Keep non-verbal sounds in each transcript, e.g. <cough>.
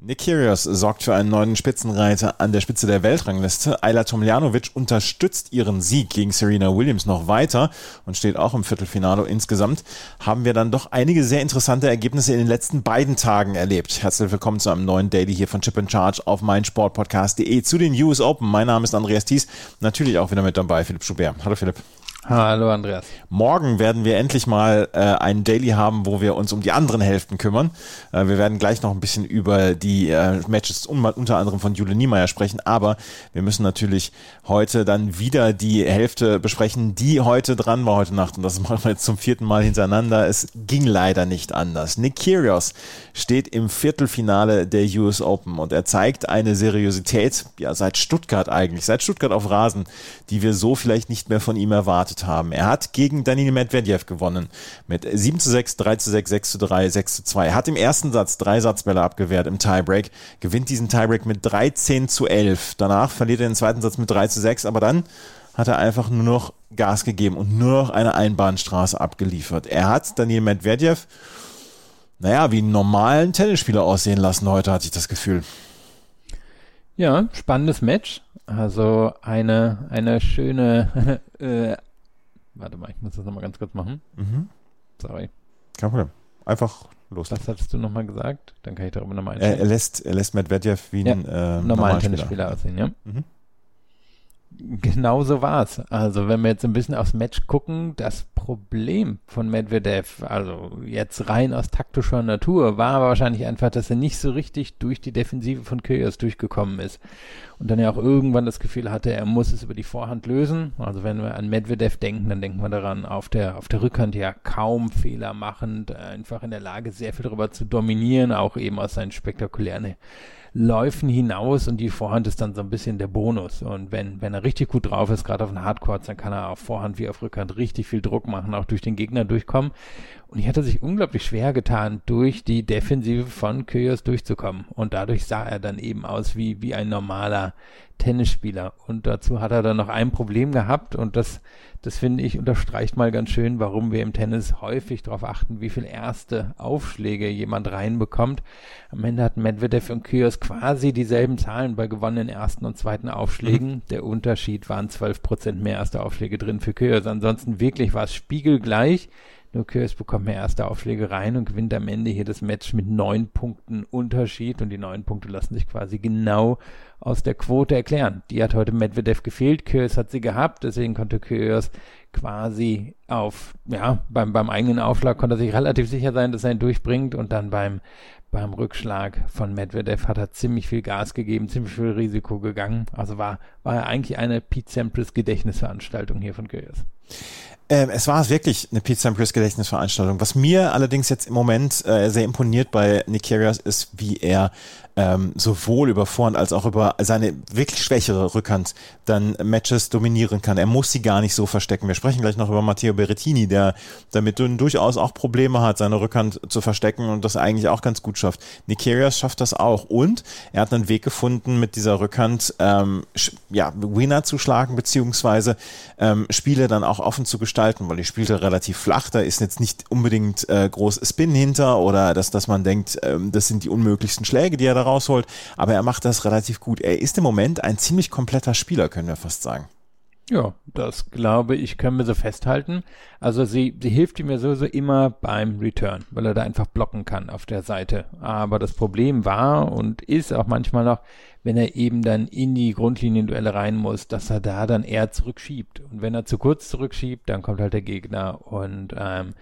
Nick Kyrgios sorgt für einen neuen Spitzenreiter an der Spitze der Weltrangliste. Ayla Tomljanovic unterstützt ihren Sieg gegen Serena Williams noch weiter und steht auch im Viertelfinale. Insgesamt haben wir dann doch einige sehr interessante Ergebnisse in den letzten beiden Tagen erlebt. Herzlich willkommen zu einem neuen Daily hier von Chip and Charge auf meinsportpodcast.de zu den US Open. Mein Name ist Andreas Thies, natürlich auch wieder mit dabei Philipp Schubert. Hallo Philipp. Hallo Andreas. Morgen werden wir endlich mal äh, einen Daily haben, wo wir uns um die anderen Hälften kümmern. Äh, wir werden gleich noch ein bisschen über die äh, Matches unter anderem von Jule Niemeyer sprechen, aber wir müssen natürlich heute dann wieder die Hälfte besprechen, die heute dran war heute Nacht und das machen wir jetzt zum vierten Mal hintereinander. Es ging leider nicht anders. Nick Kyrgios steht im Viertelfinale der US Open und er zeigt eine Seriosität, ja seit Stuttgart eigentlich, seit Stuttgart auf Rasen, die wir so vielleicht nicht mehr von ihm erwartet erwartet haben. Er hat gegen Danil Medvedev gewonnen mit 7 zu 6, 3 zu 6, 6 zu 3, 6 zu 2. Er hat im ersten Satz drei Satzbälle abgewehrt im Tiebreak, gewinnt diesen Tiebreak mit 13 zu 11. Danach verliert er den zweiten Satz mit 3 zu 6, aber dann hat er einfach nur noch Gas gegeben und nur noch eine Einbahnstraße abgeliefert. Er hat Daniel Medvedev, naja, wie einen normalen Tennisspieler aussehen lassen heute, hatte ich das Gefühl. Ja, spannendes Match. Also eine, eine schöne <laughs> äh, Warte mal, ich muss das nochmal ganz kurz machen. Mhm. Sorry. Kein Problem. Einfach los. Was hattest du nochmal gesagt? Dann kann ich darüber nochmal einstellen. Er, er, lässt, er lässt Medvedev wie ja, ein äh, normalen Tennisspieler aussehen, ja. Mhm. Genau so war's. Also wenn wir jetzt ein bisschen aufs Match gucken, das Problem von Medvedev, also jetzt rein aus taktischer Natur, war aber wahrscheinlich einfach, dass er nicht so richtig durch die Defensive von Kyrgios durchgekommen ist. Und dann ja auch irgendwann das Gefühl hatte, er muss es über die Vorhand lösen. Also wenn wir an Medvedev denken, dann denken wir daran, auf der, auf der Rückhand ja kaum Fehler machend, einfach in der Lage, sehr viel darüber zu dominieren, auch eben aus seinen spektakulären Läufen hinaus und die Vorhand ist dann so ein bisschen der Bonus. Und wenn, wenn er richtig gut drauf ist, gerade auf den Hardcourts, dann kann er auf Vorhand wie auf Rückhand richtig viel Druck machen, auch durch den Gegner durchkommen. Und ich hatte sich unglaublich schwer getan, durch die Defensive von Kyrgios durchzukommen. Und dadurch sah er dann eben aus wie, wie ein normaler Tennisspieler. Und dazu hat er dann noch ein Problem gehabt und das, das finde ich unterstreicht mal ganz schön, warum wir im Tennis häufig darauf achten, wie viel erste Aufschläge jemand reinbekommt. Am Ende hatten Medvedev und Kyrgios quasi dieselben Zahlen bei gewonnenen ersten und zweiten Aufschlägen. Mhm. Der Unterschied waren 12 Prozent mehr erste Aufschläge drin für Kyrgios. Ansonsten wirklich war es spiegelgleich. Nur Kyrgios bekommt mehr erste Aufschläge rein und gewinnt am Ende hier das Match mit neun Punkten Unterschied und die neun Punkte lassen sich quasi genau aus der Quote erklären. Die hat heute Medvedev gefehlt, Kyrgios hat sie gehabt, deswegen konnte Kyrgios quasi auf, ja, beim, beim eigenen Aufschlag konnte er sich relativ sicher sein, dass er ihn durchbringt und dann beim, beim Rückschlag von Medvedev hat er ziemlich viel Gas gegeben, ziemlich viel Risiko gegangen. Also war, war eigentlich eine Pete Sampras Gedächtnisveranstaltung hier von Kyrgios. Ähm, es war wirklich eine Pete Sampras Gedächtnisveranstaltung. Was mir allerdings jetzt im Moment äh, sehr imponiert bei Nick Kyrgios ist, wie er ähm, sowohl über Vorhand als auch über seine wirklich schwächere Rückhand dann Matches dominieren kann. Er muss sie gar nicht so verstecken. Wir sprechen gleich noch über Matteo Berrettini, der damit durchaus auch Probleme hat, seine Rückhand zu verstecken und das eigentlich auch ganz gut schafft. Nikirias schafft das auch und er hat einen Weg gefunden, mit dieser Rückhand ähm, ja, Winner zu schlagen, beziehungsweise ähm, Spiele dann auch offen zu gestalten, weil die spielte relativ flach, da ist jetzt nicht unbedingt äh, groß Spin hinter oder dass, dass man denkt, ähm, das sind die unmöglichsten Schläge, die er da rausholt, aber er macht das relativ gut. Er ist im Moment ein ziemlich kompletter Spieler, können wir fast sagen. Ja, das glaube ich, können wir so festhalten. Also sie, sie hilft ihm ja sowieso immer beim Return, weil er da einfach blocken kann auf der Seite. Aber das Problem war und ist auch manchmal noch, wenn er eben dann in die Grundlinienduelle rein muss, dass er da dann eher zurückschiebt. Und wenn er zu kurz zurückschiebt, dann kommt halt der Gegner und ähm,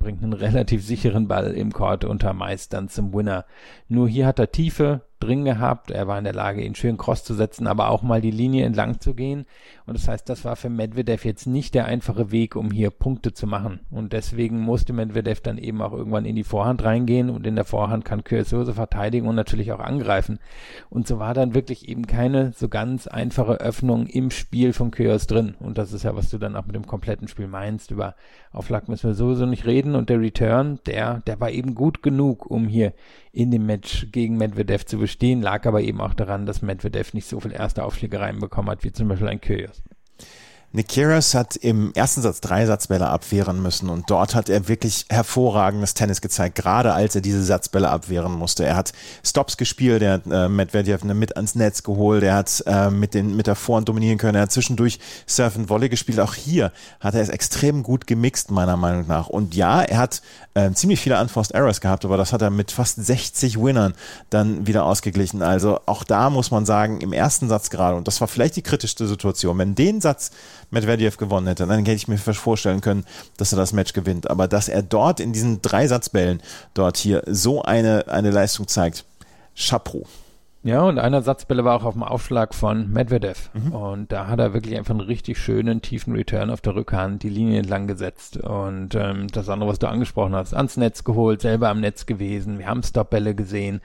bringt einen <laughs> relativ sicheren Ball im Court unter meist dann zum Winner. Nur hier hat er Tiefe drin gehabt. Er war in der Lage, ihn schön cross zu setzen, aber auch mal die Linie entlang zu gehen. Und das heißt, das war für Medvedev jetzt nicht der einfache Weg, um hier Punkte zu machen. Und deswegen musste Medvedev dann eben auch irgendwann in die Vorhand reingehen und in der Vorhand kann Kyrgios verteidigen und natürlich auch angreifen. Und so war dann wirklich eben keine so ganz einfache Öffnung im Spiel von Kyrgios drin. Und das ist ja, was du dann auch mit dem kompletten Spiel meinst. Über Auflag müssen wir sowieso nicht reden. Und der Return, der, der war eben gut genug, um hier in dem Match gegen Medvedev zu bestehen, lag aber eben auch daran, dass Medvedev nicht so viel erste Aufschläge reinbekommen hat, wie zum Beispiel ein Kyrgios. Kyrgios hat im ersten Satz drei Satzbälle abwehren müssen und dort hat er wirklich hervorragendes Tennis gezeigt, gerade als er diese Satzbälle abwehren musste. Er hat Stops gespielt, er hat äh, Medvedev mit ans Netz geholt, er hat äh, mit, den, mit der Vorhand dominieren können, er hat zwischendurch Surf and Volley gespielt. Auch hier hat er es extrem gut gemixt, meiner Meinung nach. Und ja, er hat äh, ziemlich viele Unforced Errors gehabt, aber das hat er mit fast 60 Winnern dann wieder ausgeglichen. Also auch da muss man sagen, im ersten Satz gerade, und das war vielleicht die kritischste Situation, wenn den Satz Medvedev gewonnen hätte, dann hätte ich mir vorstellen können, dass er das Match gewinnt. Aber dass er dort in diesen drei Satzbällen dort hier so eine, eine Leistung zeigt, Chapeau. Ja, und einer Satzbälle war auch auf dem Aufschlag von Medvedev. Mhm. Und da hat er wirklich einfach einen richtig schönen, tiefen Return auf der Rückhand die Linie entlang gesetzt. Und ähm, das andere, was du angesprochen hast, ans Netz geholt, selber am Netz gewesen. Wir haben Stopbälle gesehen.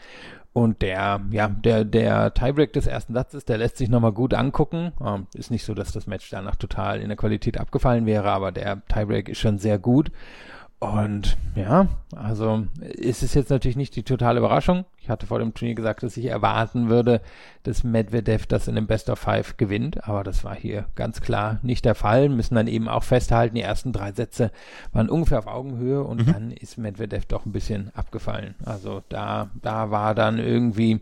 Und der, ja, der, der Tiebreak des ersten Satzes, der lässt sich nochmal gut angucken. Ähm, ist nicht so, dass das Match danach total in der Qualität abgefallen wäre, aber der Tiebreak ist schon sehr gut. Und ja, also ist es jetzt natürlich nicht die totale Überraschung. Ich hatte vor dem Turnier gesagt, dass ich erwarten würde, dass Medvedev das in dem Best of Five gewinnt, aber das war hier ganz klar nicht der Fall. Müssen dann eben auch festhalten, die ersten drei Sätze waren ungefähr auf Augenhöhe und mhm. dann ist Medvedev doch ein bisschen abgefallen. Also da, da war dann irgendwie,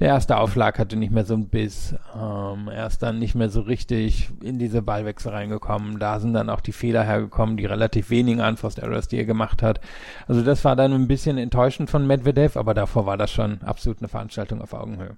der erste Aufschlag hatte nicht mehr so ein Biss, ähm, er ist dann nicht mehr so richtig in diese Ballwechsel reingekommen. Da sind dann auch die Fehler hergekommen, die relativ wenigen Unforced Errors, die er gemacht hat. Also das war dann ein bisschen enttäuschend von Medvedev, aber davor war das schon schon absolut eine Veranstaltung auf Augenhöhe.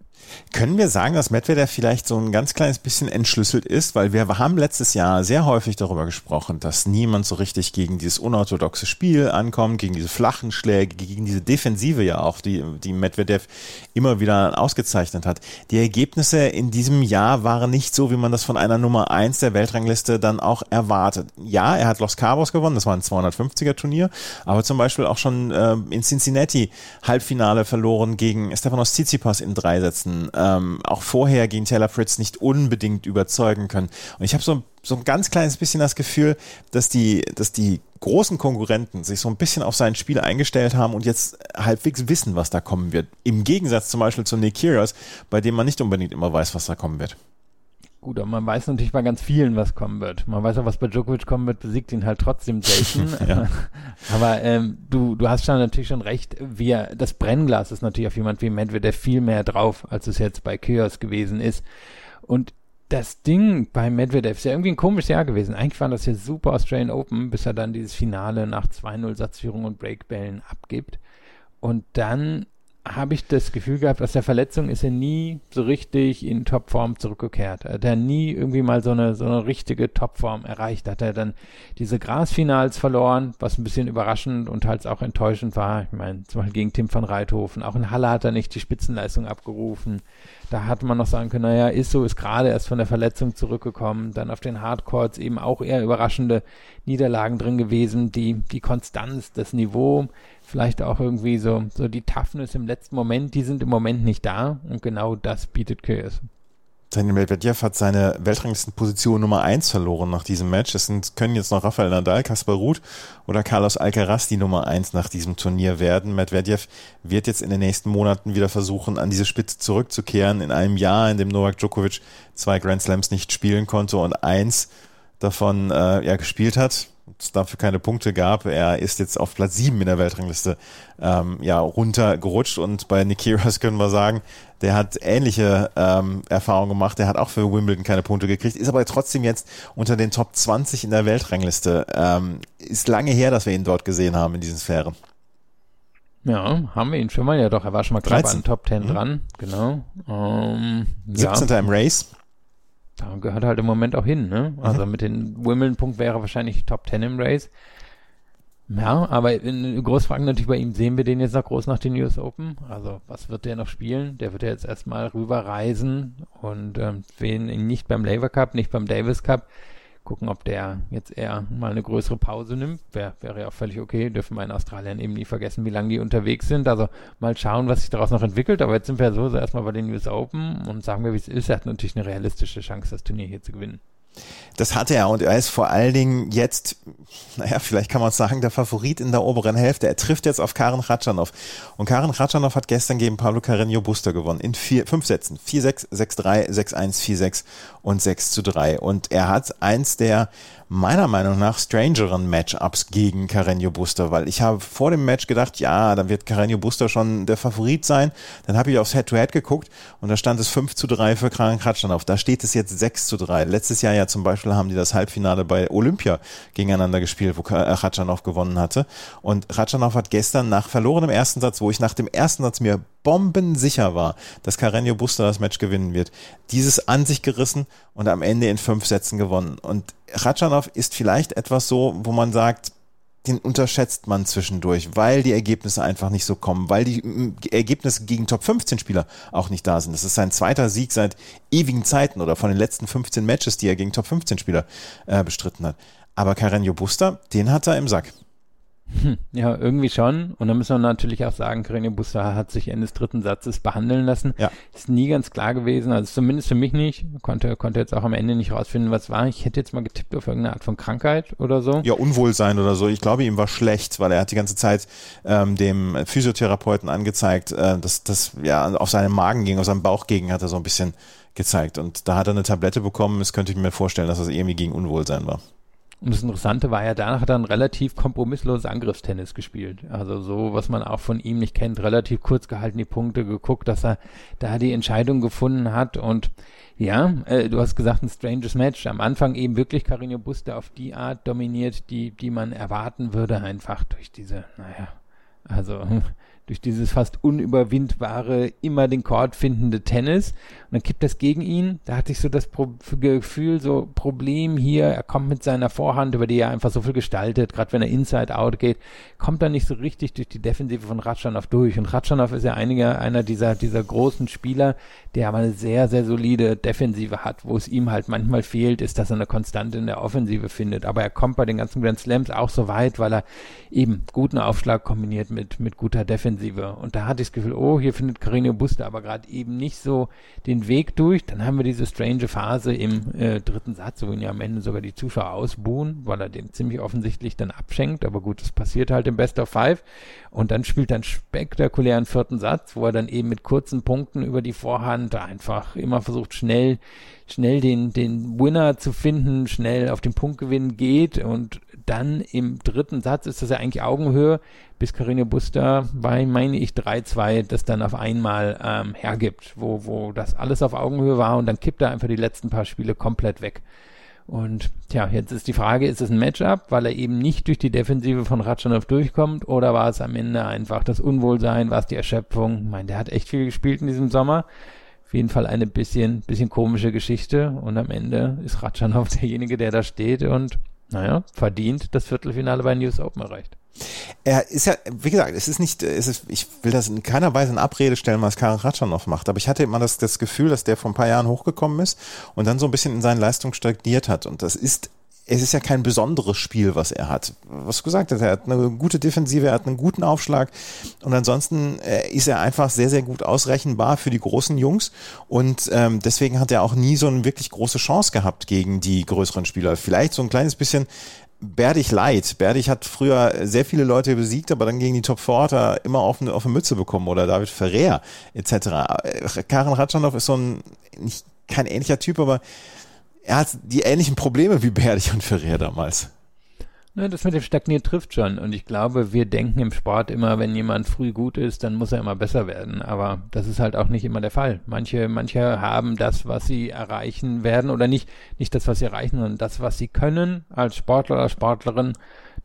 Können wir sagen, dass Medvedev vielleicht so ein ganz kleines bisschen entschlüsselt ist? Weil wir haben letztes Jahr sehr häufig darüber gesprochen, dass niemand so richtig gegen dieses unorthodoxe Spiel ankommt, gegen diese flachen Schläge, gegen diese Defensive ja auch, die, die Medvedev immer wieder ausgezeichnet hat. Die Ergebnisse in diesem Jahr waren nicht so, wie man das von einer Nummer 1 der Weltrangliste dann auch erwartet. Ja, er hat Los Cabos gewonnen, das war ein 250er Turnier, aber zum Beispiel auch schon äh, in Cincinnati Halbfinale verloren gegen Stefanos Tsitsipas in drei Sätzen, ähm, auch vorher gegen Taylor Fritz nicht unbedingt überzeugen können. Und ich habe so, so ein ganz kleines bisschen das Gefühl, dass die, dass die großen Konkurrenten sich so ein bisschen auf sein Spiel eingestellt haben und jetzt halbwegs wissen, was da kommen wird. Im Gegensatz zum Beispiel zu Nick Kyrgios, bei dem man nicht unbedingt immer weiß, was da kommen wird. Gut, aber man weiß natürlich bei ganz vielen, was kommen wird. Man weiß auch, was bei Djokovic kommen wird, besiegt ihn halt trotzdem selten. <laughs> <laughs> aber ähm, du, du hast schon natürlich schon recht, wir, das Brennglas ist natürlich auf jemand wie Medvedev viel mehr drauf, als es jetzt bei Kyrgios gewesen ist. Und das Ding bei Medvedev ist ja irgendwie ein komisches Jahr gewesen. Eigentlich war das ja super Australian Open, bis er dann dieses Finale nach 2-0 Satzführung und Breakbällen abgibt. Und dann habe ich das Gefühl gehabt, aus der Verletzung ist er nie so richtig in Topform zurückgekehrt. Hat er nie irgendwie mal so eine, so eine richtige Topform erreicht. Hat er dann diese Grasfinals verloren, was ein bisschen überraschend und halt auch enttäuschend war. Ich meine, zum Beispiel gegen Tim van Reithofen. Auch in Halle hat er nicht die Spitzenleistung abgerufen. Da hat man noch sagen können, naja, ist so, ist gerade erst von der Verletzung zurückgekommen. Dann auf den Hardcourts eben auch eher überraschende Niederlagen drin gewesen. Die, die Konstanz, das Niveau, vielleicht auch irgendwie so, so die Toughness im letzten Moment, die sind im Moment nicht da und genau das bietet Kyrgios. Daniel Medvedev hat seine Weltranglistenposition Nummer 1 verloren nach diesem Match. Es sind, können jetzt noch Rafael Nadal, Kaspar Ruth oder Carlos Alcaraz die Nummer 1 nach diesem Turnier werden. Medvedev wird jetzt in den nächsten Monaten wieder versuchen, an diese Spitze zurückzukehren. In einem Jahr, in dem Novak Djokovic zwei Grand Slams nicht spielen konnte und eins davon äh, ja, gespielt hat es dafür keine Punkte gab. Er ist jetzt auf Platz 7 in der Weltrangliste ähm, ja, runtergerutscht und bei Nikiras können wir sagen, der hat ähnliche ähm, Erfahrungen gemacht. Der hat auch für Wimbledon keine Punkte gekriegt, ist aber trotzdem jetzt unter den Top 20 in der Weltrangliste. Ähm, ist lange her, dass wir ihn dort gesehen haben in diesen Sphären. Ja, haben wir ihn schon mal. Ja, doch, er war schon mal knapp an Top 10 mhm. dran. Genau. Ähm, 17. Ja. im Race. Da gehört halt im Moment auch hin, ne? Also mhm. mit den Wimbledon-Punkt wäre wahrscheinlich Top 10 im Race. Ja, aber in Großfragen natürlich bei ihm, sehen wir den jetzt noch groß nach den US Open? Also was wird der noch spielen? Der wird ja jetzt erstmal rüberreisen und ähm, wen ihn nicht beim Labour Cup, nicht beim Davis Cup. Gucken, ob der jetzt eher mal eine größere Pause nimmt. Wär, wäre ja auch völlig okay. Dürfen wir in Australien eben nie vergessen, wie lange die unterwegs sind. Also mal schauen, was sich daraus noch entwickelt. Aber jetzt sind wir so, so erstmal bei den US Open und sagen wir, wie es ist. Er hat natürlich eine realistische Chance, das Turnier hier zu gewinnen. Das hat er und er ist vor allen Dingen jetzt, naja, vielleicht kann man sagen, der Favorit in der oberen Hälfte. Er trifft jetzt auf Karen Ratschanow. Und Karen Ratschanow hat gestern gegen Pablo Carreño Buster gewonnen. In vier, fünf Sätzen. 4-6, 6-3, 6-1, 4-6 und 6 zu 3. Und er hat eins der meiner Meinung nach strangeren Matchups gegen Carreño Buster, weil ich habe vor dem Match gedacht, ja, dann wird Carreño Buster schon der Favorit sein. Dann habe ich aufs Head-to-Head -Head geguckt und da stand es 5 zu 3 für Karen Ratschanow. Da steht es jetzt 6 zu 3. Letztes Jahr ja zum Beispiel haben die das Halbfinale bei Olympia gegeneinander gespielt, wo Ratschanow gewonnen hatte. Und Ratschanow hat gestern nach verlorenem ersten Satz, wo ich nach dem ersten Satz mir bombensicher war, dass Carreño Buster das Match gewinnen wird, dieses an sich gerissen und am Ende in fünf Sätzen gewonnen. Und Ratschanow ist vielleicht etwas so, wo man sagt, den unterschätzt man zwischendurch, weil die Ergebnisse einfach nicht so kommen, weil die Ergebnisse gegen Top 15 Spieler auch nicht da sind. Das ist sein zweiter Sieg seit ewigen Zeiten oder von den letzten 15 Matches, die er gegen Top 15 Spieler äh, bestritten hat. Aber Carreño Buster, den hat er im Sack. Hm, ja, irgendwie schon. Und dann müssen wir natürlich auch sagen, Carreño Busta hat sich Ende des dritten Satzes behandeln lassen. Ja. Ist nie ganz klar gewesen, also zumindest für mich nicht. Konnte, konnte jetzt auch am Ende nicht rausfinden, was war. Ich hätte jetzt mal getippt auf irgendeine Art von Krankheit oder so. Ja, Unwohlsein oder so. Ich glaube, ihm war schlecht, weil er hat die ganze Zeit ähm, dem Physiotherapeuten angezeigt, äh, dass das ja auf seinen Magen ging, auf seinen Bauch ging, hat er so ein bisschen gezeigt. Und da hat er eine Tablette bekommen. Das könnte ich mir vorstellen, dass das irgendwie gegen Unwohlsein war. Und das Interessante war ja, danach hat er ein relativ kompromissloses Angriffstennis gespielt. Also so, was man auch von ihm nicht kennt, relativ kurz gehalten die Punkte, geguckt, dass er da die Entscheidung gefunden hat. Und ja, äh, du hast gesagt, ein stranges Match. Am Anfang eben wirklich Carino Buster auf die Art dominiert, die, die man erwarten würde, einfach durch diese, naja, also <laughs> durch dieses fast unüberwindbare, immer den Chord findende Tennis. Und dann kippt das gegen ihn. Da hatte ich so das Pro Gefühl, so Problem hier, er kommt mit seiner Vorhand, über die er einfach so viel gestaltet, gerade wenn er Inside-Out geht, kommt er nicht so richtig durch die Defensive von Ratschanow durch. Und Ratschanow ist ja einiger, einer dieser, dieser großen Spieler, der aber eine sehr, sehr solide Defensive hat. Wo es ihm halt manchmal fehlt, ist, dass er eine Konstante in der Offensive findet. Aber er kommt bei den ganzen Grand Slams auch so weit, weil er eben guten Aufschlag kombiniert mit, mit guter Defensive. Und da hatte ich das Gefühl, oh, hier findet Carino Buster aber gerade eben nicht so den Weg durch. Dann haben wir diese strange Phase im äh, dritten Satz, wo ihn ja am Ende sogar die Zuschauer ausbuhen, weil er den ziemlich offensichtlich dann abschenkt. Aber gut, das passiert halt im Best of Five. Und dann spielt er einen spektakulären vierten Satz, wo er dann eben mit kurzen Punkten über die Vorhand einfach immer versucht, schnell, schnell den, den Winner zu finden, schnell auf den Punktgewinn geht und dann im dritten Satz ist das ja eigentlich Augenhöhe, bis Carine Buster bei, meine ich, 3-2 das dann auf einmal ähm, hergibt, wo, wo das alles auf Augenhöhe war und dann kippt er einfach die letzten paar Spiele komplett weg. Und tja, jetzt ist die Frage, ist es ein Matchup, weil er eben nicht durch die Defensive von Ratschanow durchkommt oder war es am Ende einfach das Unwohlsein, war es die Erschöpfung? Ich meine, der hat echt viel gespielt in diesem Sommer. Auf jeden Fall eine bisschen, bisschen komische Geschichte und am Ende ist Ratschanow <laughs> derjenige, der da steht und naja, verdient das Viertelfinale bei News Open erreicht. Er ist ja, wie gesagt, es ist nicht, es ist, ich will das in keiner Weise in Abrede stellen, was Karin Ratschanow macht, aber ich hatte immer das, das Gefühl, dass der vor ein paar Jahren hochgekommen ist und dann so ein bisschen in seinen Leistungen stagniert hat. Und das ist es ist ja kein besonderes Spiel, was er hat. Was du gesagt hast, er hat eine gute Defensive, er hat einen guten Aufschlag und ansonsten äh, ist er einfach sehr, sehr gut ausrechenbar für die großen Jungs und ähm, deswegen hat er auch nie so eine wirklich große Chance gehabt gegen die größeren Spieler. Vielleicht so ein kleines bisschen Berdich leid. Berdich hat früher sehr viele Leute besiegt, aber dann gegen die Top 4 hat er immer auf eine, auf eine Mütze bekommen oder David Ferrer etc. Äh, Karen Ratschanow ist so ein, nicht kein ähnlicher Typ, aber er hat die ähnlichen Probleme wie Berdich und Ferrer damals. Ne, das mit dem Stagnieren trifft schon. Und ich glaube, wir denken im Sport immer, wenn jemand früh gut ist, dann muss er immer besser werden. Aber das ist halt auch nicht immer der Fall. Manche, manche haben das, was sie erreichen werden, oder nicht, nicht das, was sie erreichen, sondern das, was sie können als Sportler oder Sportlerin,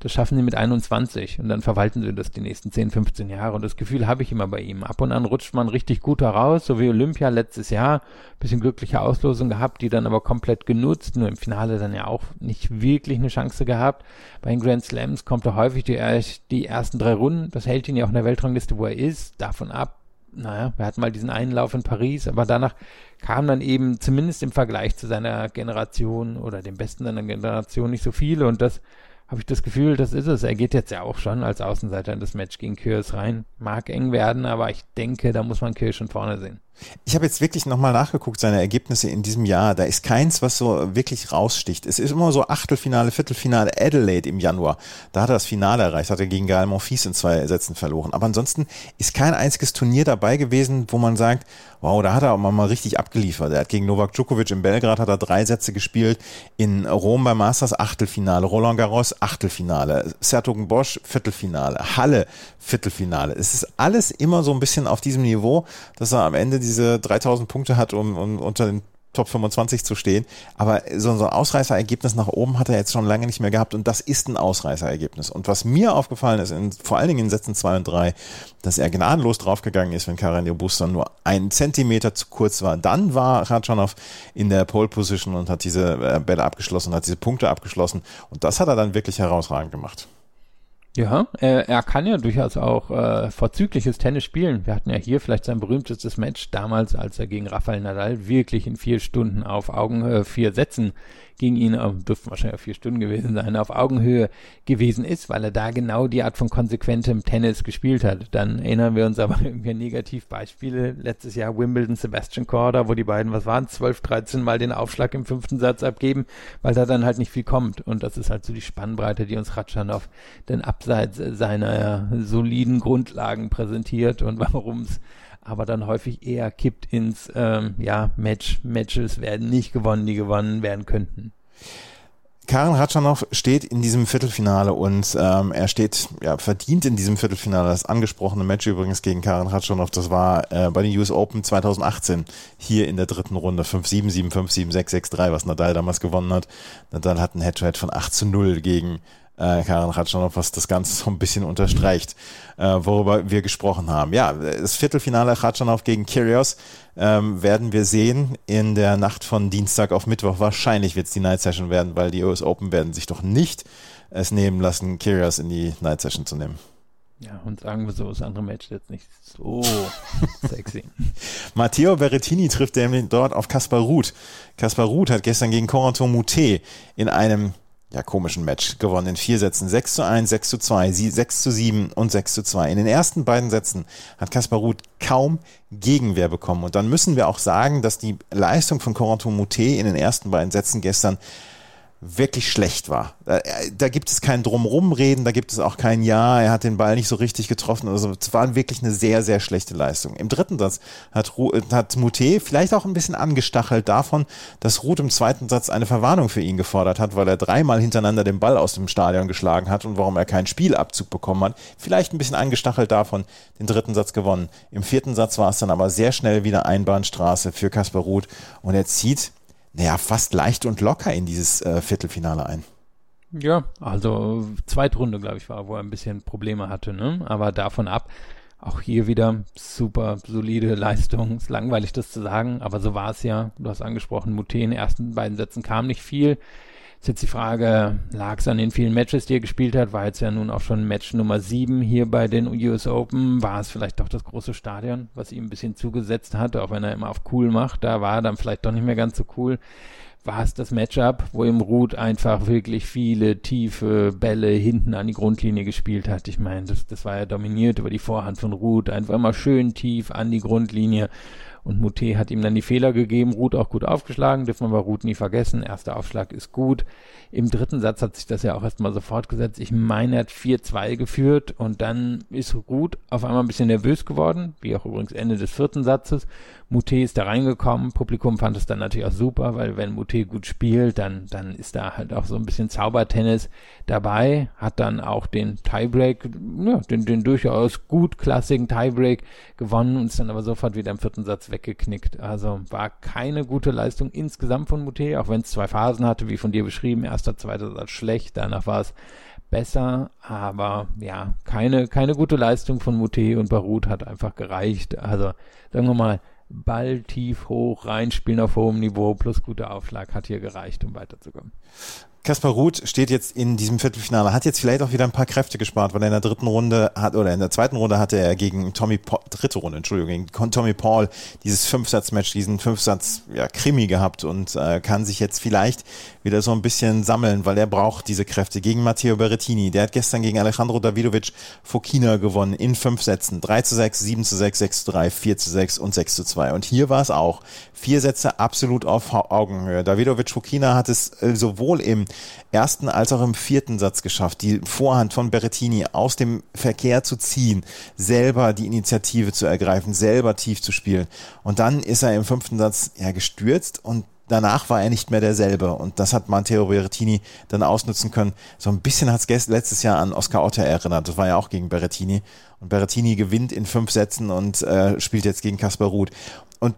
Das schaffen sie mit 21 und dann verwalten sie das die nächsten 10, 15 Jahre. Und das Gefühl habe ich immer bei ihm. Ab und an rutscht man richtig gut heraus, so wie Olympia letztes Jahr. Bisschen glückliche Auslosung gehabt, die dann aber komplett genutzt. Nur im Finale dann ja auch nicht wirklich eine Chance gehabt. Bei den Grand Slams kommt er häufig die, die ersten drei Runden. Das hält ihn ja auch in der Weltrangliste, wo er ist. Davon ab naja, wir hatten mal diesen Einlauf in Paris, aber danach kam dann eben zumindest im Vergleich zu seiner Generation oder dem Besten seiner Generation nicht so viele und das habe ich das Gefühl, das ist es. Er geht jetzt ja auch schon als Außenseiter in das Match gegen Kyrgios rein. Mag eng werden, aber ich denke, da muss man Kyrgios schon vorne sehen. Ich habe jetzt wirklich nochmal nachgeguckt, seine Ergebnisse in diesem Jahr. Da ist keins, was so wirklich raussticht. Es ist immer so Achtelfinale, Viertelfinale, Adelaide im Januar. Da hat er das Finale erreicht, hat er gegen Gael Monfils in zwei Sätzen verloren. Aber ansonsten ist kein einziges Turnier dabei gewesen, wo man sagt, wow, da hat er auch mal richtig abgeliefert. Er hat gegen Novak Djokovic in Belgrad hat er drei Sätze gespielt. In Rom beim Masters Achtelfinale, Roland Garros Achtelfinale, Sertogenbosch Viertelfinale, Halle Viertelfinale. Es ist alles immer so ein bisschen auf diesem Niveau, dass er am Ende diese 3000 Punkte hat, um, um unter den Top 25 zu stehen. Aber so, so ein Ausreißerergebnis nach oben hat er jetzt schon lange nicht mehr gehabt und das ist ein Ausreißerergebnis. Und was mir aufgefallen ist, in, vor allen Dingen in Sätzen 2 und 3, dass er gnadenlos draufgegangen ist, wenn Karen Buster nur einen Zentimeter zu kurz war. Dann war Ratschanow in der Pole Position und hat diese äh, Bälle abgeschlossen, hat diese Punkte abgeschlossen und das hat er dann wirklich herausragend gemacht. Ja, er, er kann ja durchaus auch äh, vorzügliches Tennis spielen. Wir hatten ja hier vielleicht sein berühmtestes Match damals, als er gegen Rafael Nadal wirklich in vier Stunden auf Augenhöhe vier Sätzen gegen ihn, dürften wahrscheinlich vier Stunden gewesen sein, auf Augenhöhe gewesen ist, weil er da genau die Art von konsequentem Tennis gespielt hat. Dann erinnern wir uns aber <laughs> irgendwie Negativbeispiele. Letztes Jahr Wimbledon, Sebastian Korda, wo die beiden, was waren, 12, 13 Mal den Aufschlag im fünften Satz abgeben, weil da dann halt nicht viel kommt. Und das ist halt so die Spannbreite, die uns Ratschanow denn abseits seiner soliden Grundlagen präsentiert und <laughs> warum es aber dann häufig eher kippt ins ähm, ja, Match. Matches werden nicht gewonnen, die gewonnen werden könnten. Karen Ratschanow steht in diesem Viertelfinale und ähm, er steht ja verdient in diesem Viertelfinale. Das angesprochene Match übrigens gegen Karen Ratschanow, das war äh, bei den US Open 2018 hier in der dritten Runde 5-7, 7-5, 7-6, 6-3, was Nadal damals gewonnen hat. Nadal hat ein Head-to-Head -Head von 8 zu 0 gegen äh, Karin Ratschanow, was das Ganze so ein bisschen unterstreicht, äh, worüber wir gesprochen haben. Ja, das Viertelfinale Ratschanow gegen Kyrgios ähm, werden wir sehen in der Nacht von Dienstag auf Mittwoch. Wahrscheinlich wird es die Night Session werden, weil die US Open werden sich doch nicht es nehmen lassen, Kyrgios in die Night Session zu nehmen. Ja, und sagen wir so, das andere Match jetzt nicht so <laughs> sexy. Matteo Berrettini trifft nämlich dort auf Kaspar Ruth. Kaspar Ruth hat gestern gegen Corentin Moutet in einem ja, komischen Match gewonnen in vier Sätzen. 6 zu 1, 6 zu 2, 6 zu 7 und 6 zu 2. In den ersten beiden Sätzen hat Kaspar Ruth kaum Gegenwehr bekommen. Und dann müssen wir auch sagen, dass die Leistung von Corentin Moutet in den ersten beiden Sätzen gestern wirklich schlecht war. Da, da, gibt es kein Drumrumreden, da gibt es auch kein Ja, er hat den Ball nicht so richtig getroffen. Also es war wirklich eine sehr, sehr schlechte Leistung. Im dritten Satz hat, hat Mute vielleicht auch ein bisschen angestachelt davon, dass Ruth im zweiten Satz eine Verwarnung für ihn gefordert hat, weil er dreimal hintereinander den Ball aus dem Stadion geschlagen hat und warum er keinen Spielabzug bekommen hat. Vielleicht ein bisschen angestachelt davon, den dritten Satz gewonnen. Im vierten Satz war es dann aber sehr schnell wieder Einbahnstraße für Kasper Ruth und er zieht naja, fast leicht und locker in dieses äh, Viertelfinale ein. Ja, also Zweitrunde, glaube ich, war, wo er ein bisschen Probleme hatte, ne? Aber davon ab, auch hier wieder super solide Leistung. Ist langweilig, das zu sagen, aber so war es ja. Du hast angesprochen, Mute in den ersten beiden Sätzen kam nicht viel. Ist jetzt die Frage, lag es an den vielen Matches, die er gespielt hat? War jetzt ja nun auch schon Match Nummer 7 hier bei den US Open. War es vielleicht doch das große Stadion, was ihm ein bisschen zugesetzt hat, auch wenn er immer auf cool macht. Da war er dann vielleicht doch nicht mehr ganz so cool. War es das Matchup, wo ihm Ruth einfach wirklich viele tiefe Bälle hinten an die Grundlinie gespielt hat? Ich meine, das, das war ja dominiert über die Vorhand von Ruth. Einfach immer schön tief an die Grundlinie. Und Mute hat ihm dann die Fehler gegeben, Ruth auch gut aufgeschlagen, dürfen wir bei Ruth nie vergessen. Erster Aufschlag ist gut. Im dritten Satz hat sich das ja auch erstmal so fortgesetzt. Ich meine, er hat 4-2 geführt und dann ist Ruth auf einmal ein bisschen nervös geworden, wie auch übrigens Ende des vierten Satzes. Mute ist da reingekommen, Publikum fand es dann natürlich auch super, weil wenn Mute gut spielt, dann, dann ist da halt auch so ein bisschen Zaubertennis dabei, hat dann auch den Tiebreak, ja, den, den durchaus gut klassischen Tiebreak gewonnen und ist dann aber sofort wieder im vierten Satz weggeknickt. Also war keine gute Leistung insgesamt von Mute, auch wenn es zwei Phasen hatte, wie von dir beschrieben, erster, zweiter Satz schlecht, danach war es besser, aber ja, keine, keine gute Leistung von Mute und Barut hat einfach gereicht. Also sagen wir mal, Ball tief hoch reinspielen auf hohem Niveau plus guter Aufschlag hat hier gereicht, um weiterzukommen. Kaspar Ruth steht jetzt in diesem Viertelfinale, hat jetzt vielleicht auch wieder ein paar Kräfte gespart, weil er in der dritten Runde hat, oder in der zweiten Runde hatte er gegen Tommy, Paul, dritte Runde, Entschuldigung, gegen Tommy Paul dieses Fünfsatz-Match, diesen Fünfsatz, ja, gehabt und äh, kann sich jetzt vielleicht wieder so ein bisschen sammeln, weil er braucht diese Kräfte gegen Matteo Berrettini. Der hat gestern gegen Alejandro Davidovic Fokina gewonnen in fünf Sätzen. 3 zu 6, 7 zu 6, 6 zu 3, 4 zu 6 und 6 zu 2. Und hier war es auch. Vier Sätze absolut auf Augenhöhe. Davidovic Fokina hat es äh, sowohl im ersten als auch im vierten Satz geschafft, die Vorhand von Berrettini aus dem Verkehr zu ziehen, selber die Initiative zu ergreifen, selber tief zu spielen. Und dann ist er im fünften Satz ja gestürzt und danach war er nicht mehr derselbe. Und das hat Matteo Berrettini dann ausnutzen können. So ein bisschen hat es letztes Jahr an Oscar Otter erinnert. Das war ja auch gegen Berrettini. Und Berrettini gewinnt in fünf Sätzen und äh, spielt jetzt gegen Kaspar Ruth. Und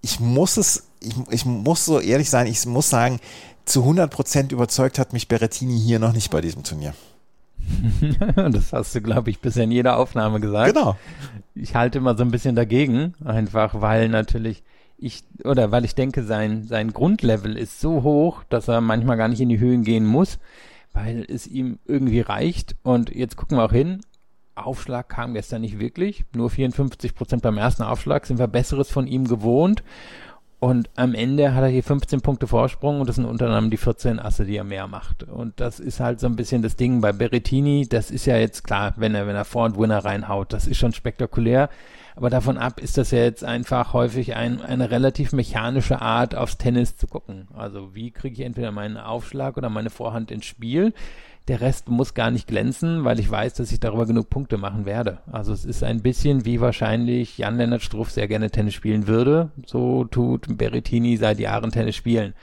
ich muss es, ich, ich muss so ehrlich sein, ich muss sagen, zu 100 Prozent überzeugt hat mich Berrettini hier noch nicht bei diesem Turnier. <laughs> das hast du, glaube ich, bisher in jeder Aufnahme gesagt. Genau. Ich halte immer so ein bisschen dagegen, einfach weil natürlich ich, oder weil ich denke, sein, sein Grundlevel ist so hoch, dass er manchmal gar nicht in die Höhen gehen muss, weil es ihm irgendwie reicht. Und jetzt gucken wir auch hin. Aufschlag kam gestern nicht wirklich. Nur 54 Prozent beim ersten Aufschlag sind wir Besseres von ihm gewohnt. Und am Ende hat er hier 15 Punkte Vorsprung und das sind unter anderem die 14 Asse, die er mehr macht. Und das ist halt so ein bisschen das Ding bei Berrettini. Das ist ja jetzt klar, wenn er, wenn er Vor- und Winner reinhaut. Das ist schon spektakulär. Aber davon ab ist das ja jetzt einfach häufig ein, eine relativ mechanische Art, aufs Tennis zu gucken. Also wie kriege ich entweder meinen Aufschlag oder meine Vorhand ins Spiel? Der Rest muss gar nicht glänzen, weil ich weiß, dass ich darüber genug Punkte machen werde. Also es ist ein bisschen wie wahrscheinlich Jan-Lennart Struff sehr gerne Tennis spielen würde. So tut Berrettini seit Jahren Tennis spielen.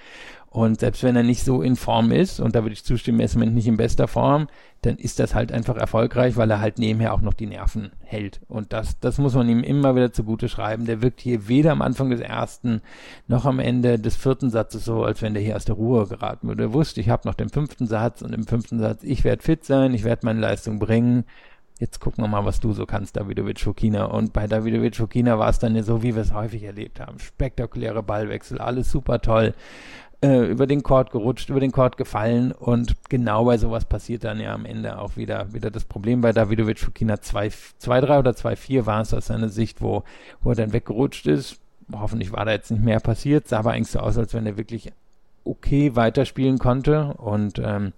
Und selbst wenn er nicht so in Form ist, und da würde ich zustimmen, er ist im Moment nicht in bester Form, dann ist das halt einfach erfolgreich, weil er halt nebenher auch noch die Nerven hält. Und das, das muss man ihm immer wieder zugute schreiben. Der wirkt hier weder am Anfang des ersten noch am Ende des vierten Satzes so, als wenn der hier aus der Ruhe geraten würde. Er wusste, ich habe noch den fünften Satz und im fünften Satz, ich werde fit sein, ich werde meine Leistung bringen. Jetzt gucken wir mal, was du so kannst, Davidovic Fokina. Und bei Davidovic Fokina war es dann ja so, wie wir es häufig erlebt haben. Spektakuläre Ballwechsel, alles super toll äh, über den Court gerutscht, über den Court gefallen und genau bei sowas passiert dann ja am Ende auch wieder, wieder das Problem bei Davidovic Fukina 2-3 oder 2-4 war es aus seiner Sicht, wo, wo er dann weggerutscht ist. Hoffentlich war da jetzt nicht mehr passiert, sah aber eigentlich so aus, als wenn er wirklich okay weiterspielen konnte und ähm,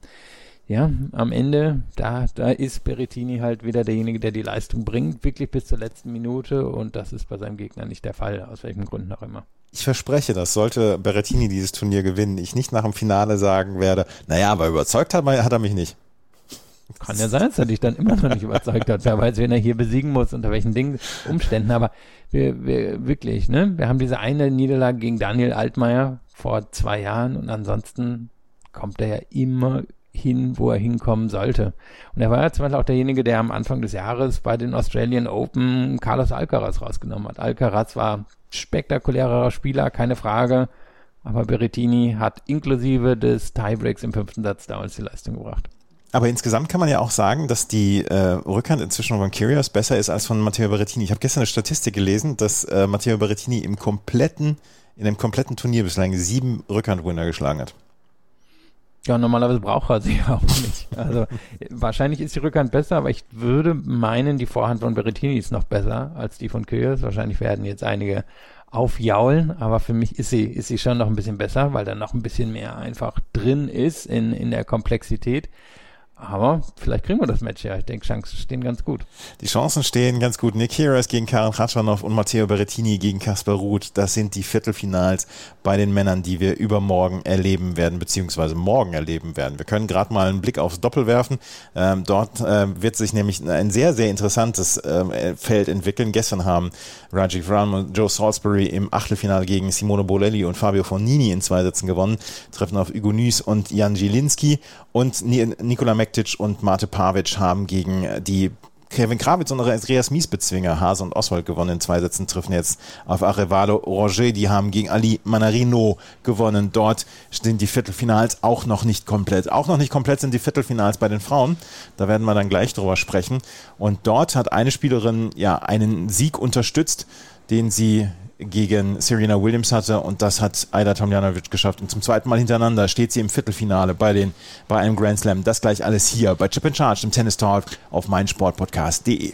ja, am Ende, da, da ist Berettini halt wieder derjenige, der die Leistung bringt, wirklich bis zur letzten Minute und das ist bei seinem Gegner nicht der Fall, aus welchem Grund auch immer. Ich verspreche, dass sollte Berettini dieses Turnier gewinnen, ich nicht nach dem Finale sagen werde, naja, aber überzeugt hat, hat er mich nicht. Kann ja sein, dass er dich dann immer noch nicht überzeugt hat. Wer weiß, wen er hier besiegen muss, unter welchen Dingen, Umständen. Aber wir, wir wirklich, ne? Wir haben diese eine Niederlage gegen Daniel Altmaier vor zwei Jahren und ansonsten kommt er ja immer hin, wo er hinkommen sollte. Und er war ja zum Beispiel auch derjenige, der am Anfang des Jahres bei den Australian Open Carlos Alcaraz rausgenommen hat. Alcaraz war spektakulärer Spieler, keine Frage. Aber Berrettini hat inklusive des Tiebreaks im fünften Satz damals die Leistung gebracht. Aber insgesamt kann man ja auch sagen, dass die äh, Rückhand inzwischen von Kyrgios besser ist als von Matteo Berrettini. Ich habe gestern eine Statistik gelesen, dass äh, Matteo Berrettini im kompletten, in einem kompletten Turnier bislang sieben Rückhandwinner geschlagen hat. Ja, normalerweise braucht er sie <laughs> auch nicht. Also wahrscheinlich ist die Rückhand besser, aber ich würde meinen, die Vorhand von Berrettini ist noch besser als die von Kyrgios. Wahrscheinlich werden jetzt einige aufjaulen, aber für mich ist sie, ist sie schon noch ein bisschen besser, weil da noch ein bisschen mehr einfach drin ist in, in der Komplexität. Aber vielleicht kriegen wir das Match ja. Ich denke, Chancen stehen ganz gut. Die Chancen stehen ganz gut. Nick Heroes gegen Karen Khatschanov und Matteo Berrettini gegen Kaspar Ruth. Das sind die Viertelfinals bei den Männern, die wir übermorgen erleben werden, beziehungsweise morgen erleben werden. Wir können gerade mal einen Blick aufs Doppel werfen. Ähm, dort äh, wird sich nämlich ein sehr, sehr interessantes äh, Feld entwickeln. Gestern haben Rajiv Ram und Joe Salisbury im Achtelfinale gegen Simone Bolelli und Fabio Fornini in zwei Sätzen gewonnen. Treffen auf Hugo Nys und Jan Zielinski und Nikola Mektic und Mate Pavic haben gegen die Kevin Krawitz und Andreas Miesbezwinger, Hase und Oswald gewonnen in zwei Sätzen, treffen jetzt auf Arevalo Roger. Die haben gegen Ali Manarino gewonnen. Dort sind die Viertelfinals auch noch nicht komplett. Auch noch nicht komplett sind die Viertelfinals bei den Frauen. Da werden wir dann gleich drüber sprechen. Und dort hat eine Spielerin ja einen Sieg unterstützt, den sie gegen Serena Williams hatte und das hat Aida Tomljanovic geschafft. Und zum zweiten Mal hintereinander steht sie im Viertelfinale bei, den, bei einem Grand Slam. Das gleich alles hier bei Chip in Charge, im Tennis Talk auf meinsportpodcast.de.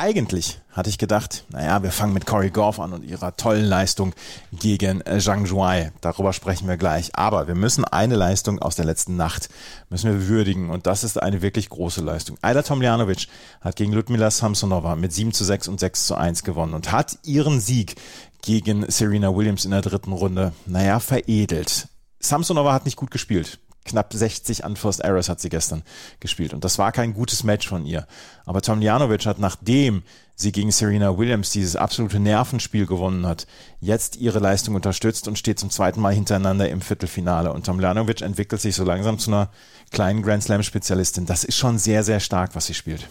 Eigentlich hatte ich gedacht, naja, wir fangen mit Corey Goff an und ihrer tollen Leistung gegen äh, Zhang Zhuai. Darüber sprechen wir gleich. Aber wir müssen eine Leistung aus der letzten Nacht müssen wir würdigen und das ist eine wirklich große Leistung. Ayla Tomljanovic hat gegen Ludmila Samsonova mit 7 zu 6 und 6 zu 1 gewonnen und hat ihren Sieg gegen Serena Williams in der dritten Runde, naja, veredelt. Samsonova hat nicht gut gespielt knapp 60 Unforced Errors hat sie gestern gespielt. Und das war kein gutes Match von ihr. Aber Tomljanovic hat, nachdem sie gegen Serena Williams dieses absolute Nervenspiel gewonnen hat, jetzt ihre Leistung unterstützt und steht zum zweiten Mal hintereinander im Viertelfinale. Und Tomljanovic entwickelt sich so langsam zu einer kleinen Grand Slam Spezialistin. Das ist schon sehr, sehr stark, was sie spielt.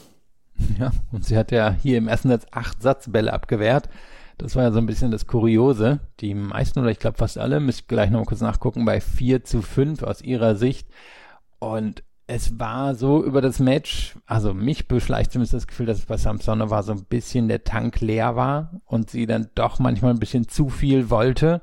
Ja, und sie hat ja hier im ersten Satz acht Satzbälle abgewehrt. Das war ja so ein bisschen das Kuriose. Die meisten oder ich glaube fast alle, müsst ihr gleich noch mal kurz nachgucken, bei 4 zu 5 aus ihrer Sicht. Und es war so über das Match, also mich beschleicht zumindest das Gefühl, dass es bei Samsonov war so ein bisschen der Tank leer war und sie dann doch manchmal ein bisschen zu viel wollte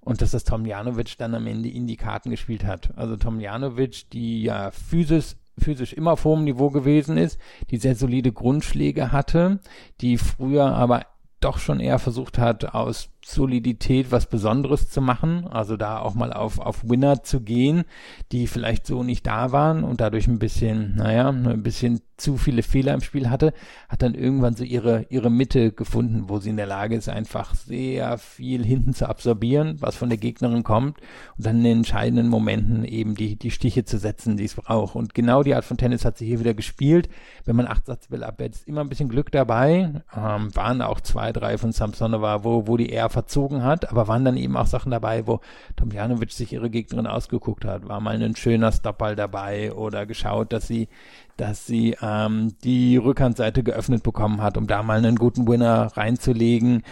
und dass das Tomjanovic dann am Ende in die Karten gespielt hat. Also Tomjanovic, die ja physisch physisch immer auf hohem Niveau gewesen ist, die sehr solide Grundschläge hatte, die früher aber doch schon eher versucht hat, aus Solidität was Besonderes zu machen, also da auch mal auf, auf Winner zu gehen, die vielleicht so nicht da waren und dadurch ein bisschen, naja, ein bisschen zu viele Fehler im Spiel hatte, hat dann irgendwann so ihre, ihre Mitte gefunden, wo sie in der Lage ist, einfach sehr viel hinten zu absorbieren, was von der Gegnerin kommt und dann in den entscheidenden Momenten eben die, die Stiche zu setzen, die es braucht. Und genau die Art von Tennis hat sie hier wieder gespielt. Wenn man acht Satzbälle abwehrt, ist immer ein bisschen Glück dabei. Ähm, waren auch zwei, drei von Samsonova, wo, wo die eher verzogen hat, aber waren dann eben auch Sachen dabei, wo Tomjanovic sich ihre Gegnerin ausgeguckt hat. War mal ein schöner Stoppball dabei oder geschaut, dass sie dass sie ähm, die Rückhandseite geöffnet bekommen hat, um da mal einen guten Winner reinzulegen.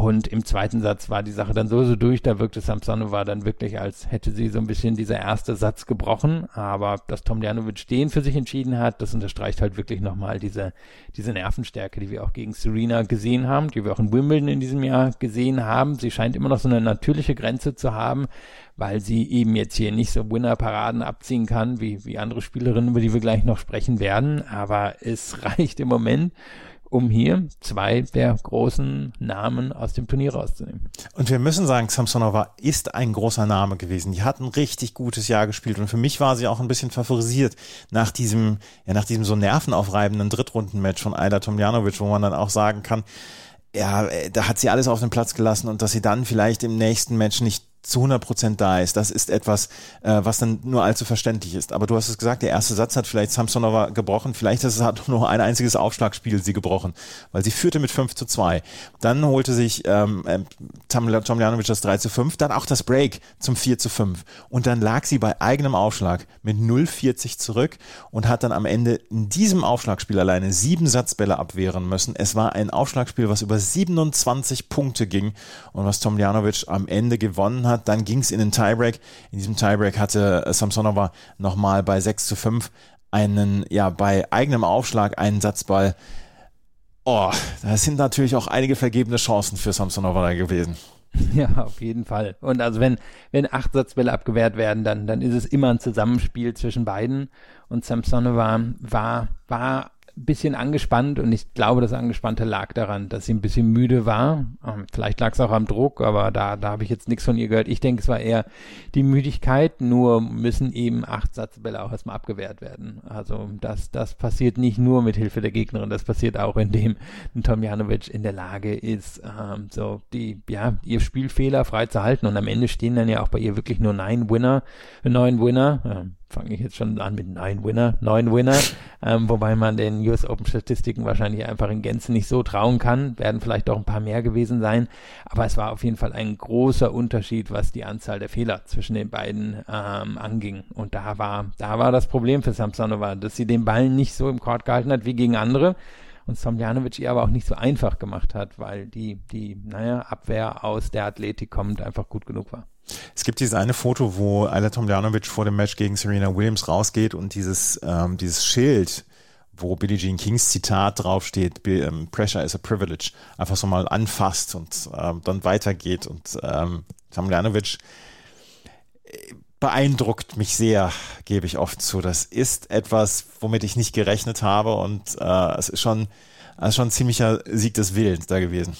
Und im zweiten Satz war die Sache dann so, so durch, da wirkte Samsonova dann wirklich, als hätte sie so ein bisschen dieser erste Satz gebrochen. Aber dass Tom Tomljanovic den für sich entschieden hat, das unterstreicht halt wirklich nochmal diese, diese Nervenstärke, die wir auch gegen Serena gesehen haben, die wir auch in Wimbledon in diesem Jahr gesehen haben. Sie scheint immer noch so eine natürliche Grenze zu haben, weil sie eben jetzt hier nicht so Winner-Paraden abziehen kann, wie, wie andere Spielerinnen, über die wir gleich noch sprechen werden. Aber es <laughs> reicht im Moment, um hier zwei der großen Namen aus dem Turnier rauszunehmen. Und wir müssen sagen, Samsonova ist ein großer Name gewesen. Die hat ein richtig gutes Jahr gespielt und für mich war sie auch ein bisschen favorisiert nach diesem, ja, nach diesem so nervenaufreibenden Drittrundenmatch von Aida Tomljanovic, wo man dann auch sagen kann, ja, da hat sie alles auf den Platz gelassen und dass sie dann vielleicht im nächsten Match nicht zu 100 Prozent da ist. Das ist etwas, äh, was dann nur allzu verständlich ist. Aber du hast es gesagt, der erste Satz hat vielleicht Samsonova gebrochen. Vielleicht ist es hat nur ein einziges Aufschlagspiel sie gebrochen, weil sie führte mit 5 zu 2. Dann holte sich ähm, äh, Tomljanovic das 3 zu 5, dann auch das Break zum 4 zu 5. Und dann lag sie bei eigenem Aufschlag mit 0,40 zurück und hat dann am Ende in diesem Aufschlagspiel alleine sieben Satzbälle abwehren müssen. Es war ein Aufschlagspiel, was über 27 Punkte ging und was Tomljanovic am Ende gewonnen hat hat. Dann ging es in den Tiebreak. In diesem Tiebreak hatte äh, Samsonova nochmal bei 6 zu 5 einen, ja, bei eigenem Aufschlag einen Satzball. Oh, da sind natürlich auch einige vergebene Chancen für Samsonova da gewesen. <laughs> Ja, auf jeden Fall. Und also wenn, wenn acht Satzbälle abgewehrt werden, dann, dann ist es immer ein Zusammenspiel zwischen beiden. Und Samsonova war, war bisschen angespannt und ich glaube, das Angespannte lag daran, dass sie ein bisschen müde war. Ähm, vielleicht lag es auch am Druck, aber da, da habe ich jetzt nichts von ihr gehört. Ich denke, es war eher die Müdigkeit, nur müssen eben acht Satzbälle auch erstmal abgewehrt werden. Also das, das passiert nicht nur mit Hilfe der Gegnerin, das passiert auch, indem ein Tomjanovic in der Lage ist, ähm, so die, ja, ihr Spielfehler frei zu halten und am Ende stehen dann ja auch bei ihr wirklich nur neun Winner, neun Winner, ähm, fange ich jetzt schon an mit neun Winner, neun Winner, ähm, wobei man den US Open Statistiken wahrscheinlich einfach in Gänze nicht so trauen kann, werden vielleicht auch ein paar mehr gewesen sein, aber es war auf jeden Fall ein großer Unterschied, was die Anzahl der Fehler zwischen den beiden ähm, anging. Und da war, da war das Problem für Samsonova, dass sie den Ball nicht so im Court gehalten hat wie gegen andere und Somjanovic ihr aber auch nicht so einfach gemacht hat, weil die, die, naja, Abwehr aus der Athletik kommt einfach gut genug war. Es gibt dieses eine Foto, wo Ayla Tomljanovic vor dem Match gegen Serena Williams rausgeht und dieses, ähm, dieses Schild, wo Billie Jean Kings Zitat draufsteht, ähm, Pressure is a privilege, einfach so mal anfasst und ähm, dann weitergeht. Und ähm, Tomljanovic beeindruckt mich sehr, gebe ich oft zu. Das ist etwas, womit ich nicht gerechnet habe und äh, es ist schon, ist schon ein ziemlicher Sieg des Willens da gewesen.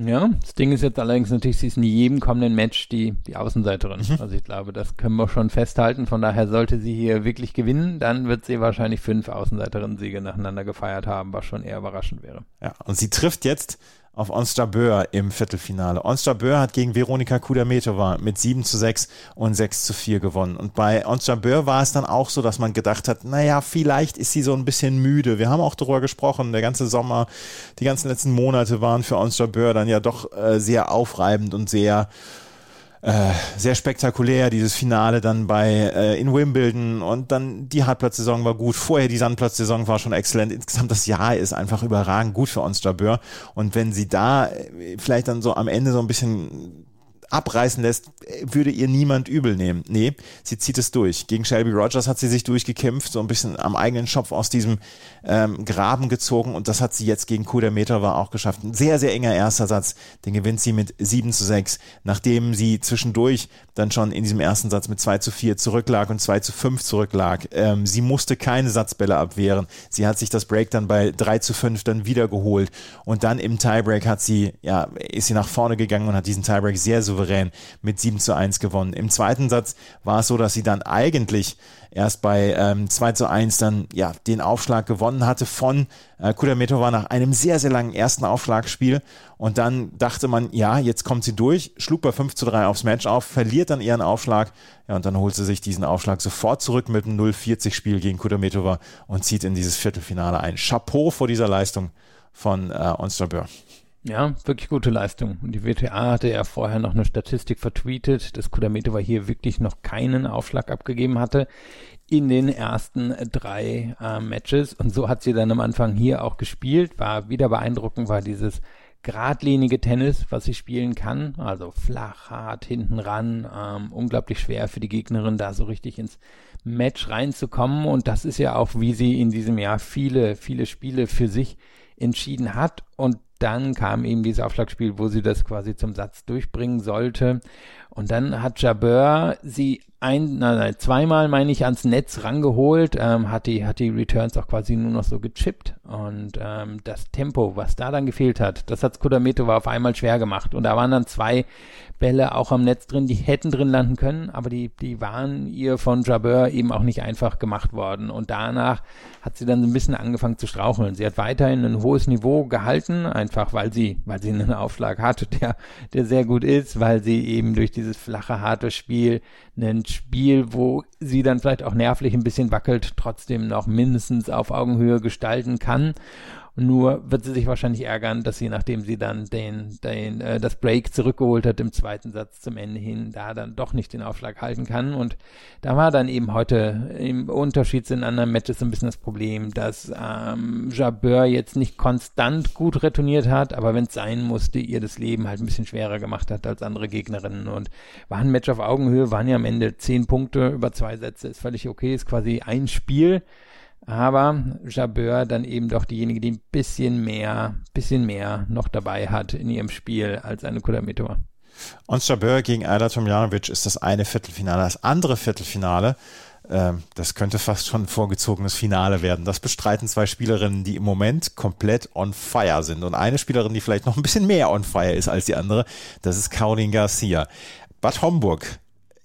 Ja, das Ding ist jetzt allerdings natürlich, sie ist in jedem kommenden Match die, die Außenseiterin. Mhm. Also ich glaube, das können wir schon festhalten. Von daher sollte sie hier wirklich gewinnen, dann wird sie wahrscheinlich fünf Außenseiterinnen-Siege nacheinander gefeiert haben, was schon eher überraschend wäre. Ja, und sie trifft jetzt auf Onstar Böhr im Viertelfinale. Onstar Böhr hat gegen Veronika Kudametova mit 7 zu 6 und 6 zu 4 gewonnen. Und bei Onstar Böhr war es dann auch so, dass man gedacht hat, naja, vielleicht ist sie so ein bisschen müde. Wir haben auch darüber gesprochen, der ganze Sommer, die ganzen letzten Monate waren für Onstar Böhr dann ja doch äh, sehr aufreibend und sehr äh, sehr spektakulär, dieses Finale dann bei äh, in Wimbledon und dann die Hartplatzsaison war gut, vorher die Sandplatzsaison war schon exzellent. Insgesamt das Jahr ist einfach überragend gut für uns Jabeur und wenn sie da äh, vielleicht dann so am Ende so ein bisschen abreißen lässt, würde ihr niemand übel nehmen. Nee, sie zieht es durch. Gegen Shelby Rogers hat sie sich durchgekämpft, so ein bisschen am eigenen Schopf aus diesem ähm, Graben gezogen und das hat sie jetzt gegen war auch geschafft. Ein sehr, sehr enger erster Satz, den gewinnt sie mit 7 zu 6, nachdem sie zwischendurch dann schon in diesem ersten Satz mit 2 zu 4 zurücklag und 2 zu 5 zurücklag. Ähm, sie musste keine Satzbälle abwehren. Sie hat sich das Break dann bei 3 zu 5 dann wiedergeholt und dann im Tiebreak hat sie, ja, ist sie nach vorne gegangen und hat diesen Tiebreak sehr souverän souverän mit 7 zu 1 gewonnen. Im zweiten Satz war es so, dass sie dann eigentlich erst bei ähm, 2 zu 1 dann ja den Aufschlag gewonnen hatte von äh, Kudametova nach einem sehr, sehr langen ersten Aufschlagspiel. Und dann dachte man, ja, jetzt kommt sie durch, schlug bei 5 zu 3 aufs Match auf, verliert dann ihren Aufschlag. Ja, und dann holt sie sich diesen Aufschlag sofort zurück mit einem 0-40-Spiel gegen Kudametova und zieht in dieses Viertelfinale ein. Chapeau vor dieser Leistung von äh, Onsterbeur. Ja, wirklich gute Leistung. Und die WTA hatte ja vorher noch eine Statistik vertweetet, dass Kudametova hier wirklich noch keinen Aufschlag abgegeben hatte in den ersten drei äh, Matches. Und so hat sie dann am Anfang hier auch gespielt. War wieder beeindruckend, war dieses geradlinige Tennis, was sie spielen kann. Also flach, hart, hinten ran. Ähm, unglaublich schwer für die Gegnerin, da so richtig ins Match reinzukommen. Und das ist ja auch, wie sie in diesem Jahr viele, viele Spiele für sich entschieden hat. Und dann kam eben dieses Aufschlagspiel, wo sie das quasi zum Satz durchbringen sollte. Und dann hat Jabeur sie ein, nein, nein, zweimal, meine ich, ans Netz rangeholt, ähm, hat die, hat die Returns auch quasi nur noch so gechippt. Und ähm, das Tempo, was da dann gefehlt hat, das hat Skudametova auf einmal schwer gemacht. Und da waren dann zwei Bälle auch am Netz drin, die hätten drin landen können, aber die, die waren ihr von Jabeur eben auch nicht einfach gemacht worden. Und danach hat sie dann so ein bisschen angefangen zu straucheln. Sie hat weiterhin ein hohes Niveau gehalten, einfach weil sie, weil sie einen Aufschlag hatte, <laughs> der, der sehr gut ist, weil sie eben durch dieses flache, harte Spiel ein Spiel, wo sie dann vielleicht auch nervlich ein bisschen wackelt, trotzdem noch mindestens auf Augenhöhe gestalten kann. Nur wird sie sich wahrscheinlich ärgern, dass sie, nachdem sie dann den, den, äh, das Break zurückgeholt hat im zweiten Satz zum Ende hin, da dann doch nicht den Aufschlag halten kann. Und da war dann eben heute im Unterschied zu den anderen Matches ein bisschen das Problem, dass ähm, Jabeur jetzt nicht konstant gut retourniert hat, aber wenn es sein musste, ihr das Leben halt ein bisschen schwerer gemacht hat als andere Gegnerinnen. Und war ein Match auf Augenhöhe, waren ja am Ende zehn Punkte über zwei Sätze, ist völlig okay, ist quasi ein Spiel. Aber Jabeur dann eben doch diejenige, die ein bisschen mehr, bisschen mehr noch dabei hat in ihrem Spiel als eine Und Jabeur gegen Ayla Tomjanovic ist das eine Viertelfinale. Das andere Viertelfinale ähm, das könnte fast schon ein vorgezogenes Finale werden. Das bestreiten zwei Spielerinnen, die im Moment komplett on fire sind. Und eine Spielerin, die vielleicht noch ein bisschen mehr on fire ist als die andere, das ist Caroline Garcia. Bad Homburg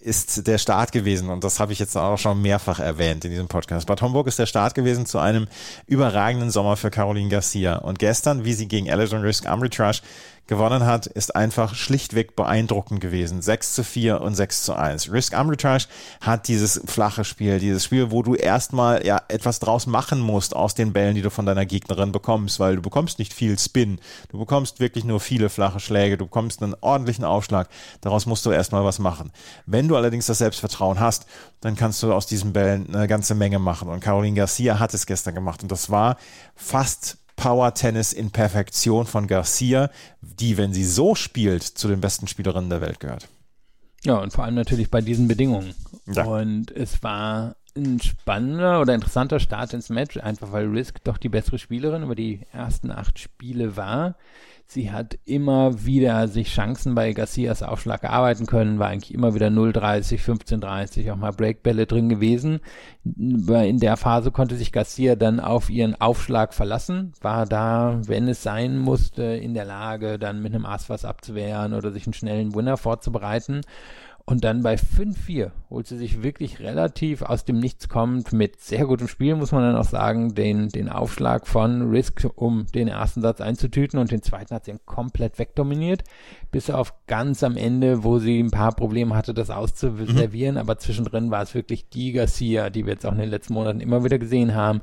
ist der Start gewesen und das habe ich jetzt auch schon mehrfach erwähnt in diesem Podcast. Bad Homburg ist der Start gewesen zu einem überragenden Sommer für Caroline Garcia und gestern, wie sie gegen Alison Risk Amritrage gewonnen hat, ist einfach schlichtweg beeindruckend gewesen. 6 zu 4 und 6 zu 1. Risk Arbitrage hat dieses flache Spiel, dieses Spiel, wo du erstmal ja etwas draus machen musst aus den Bällen, die du von deiner Gegnerin bekommst, weil du bekommst nicht viel Spin. Du bekommst wirklich nur viele flache Schläge. Du bekommst einen ordentlichen Aufschlag. Daraus musst du erstmal was machen. Wenn du allerdings das Selbstvertrauen hast, dann kannst du aus diesen Bällen eine ganze Menge machen. Und Caroline Garcia hat es gestern gemacht. Und das war fast Power Tennis in Perfektion von Garcia, die, wenn sie so spielt, zu den besten Spielerinnen der Welt gehört. Ja, und vor allem natürlich bei diesen Bedingungen. Ja. Und es war ein spannender oder interessanter Start ins Match, einfach weil Risk doch die bessere Spielerin über die ersten acht Spiele war. Sie hat immer wieder sich Chancen bei Garcias Aufschlag erarbeiten können, war eigentlich immer wieder 0,30, 15,30, auch mal Breakbälle drin gewesen. In der Phase konnte sich Garcia dann auf ihren Aufschlag verlassen, war da, wenn es sein musste, in der Lage, dann mit einem Ass was abzuwehren oder sich einen schnellen Winner vorzubereiten. Und dann bei 5-4 holt sie sich wirklich relativ aus dem Nichts kommend mit sehr gutem Spiel, muss man dann auch sagen, den, den Aufschlag von Risk, um den ersten Satz einzutüten. Und den zweiten hat sie komplett wegdominiert, bis auf ganz am Ende, wo sie ein paar Probleme hatte, das auszuservieren, mhm. aber zwischendrin war es wirklich die Garcia, die wir jetzt auch in den letzten Monaten immer wieder gesehen haben,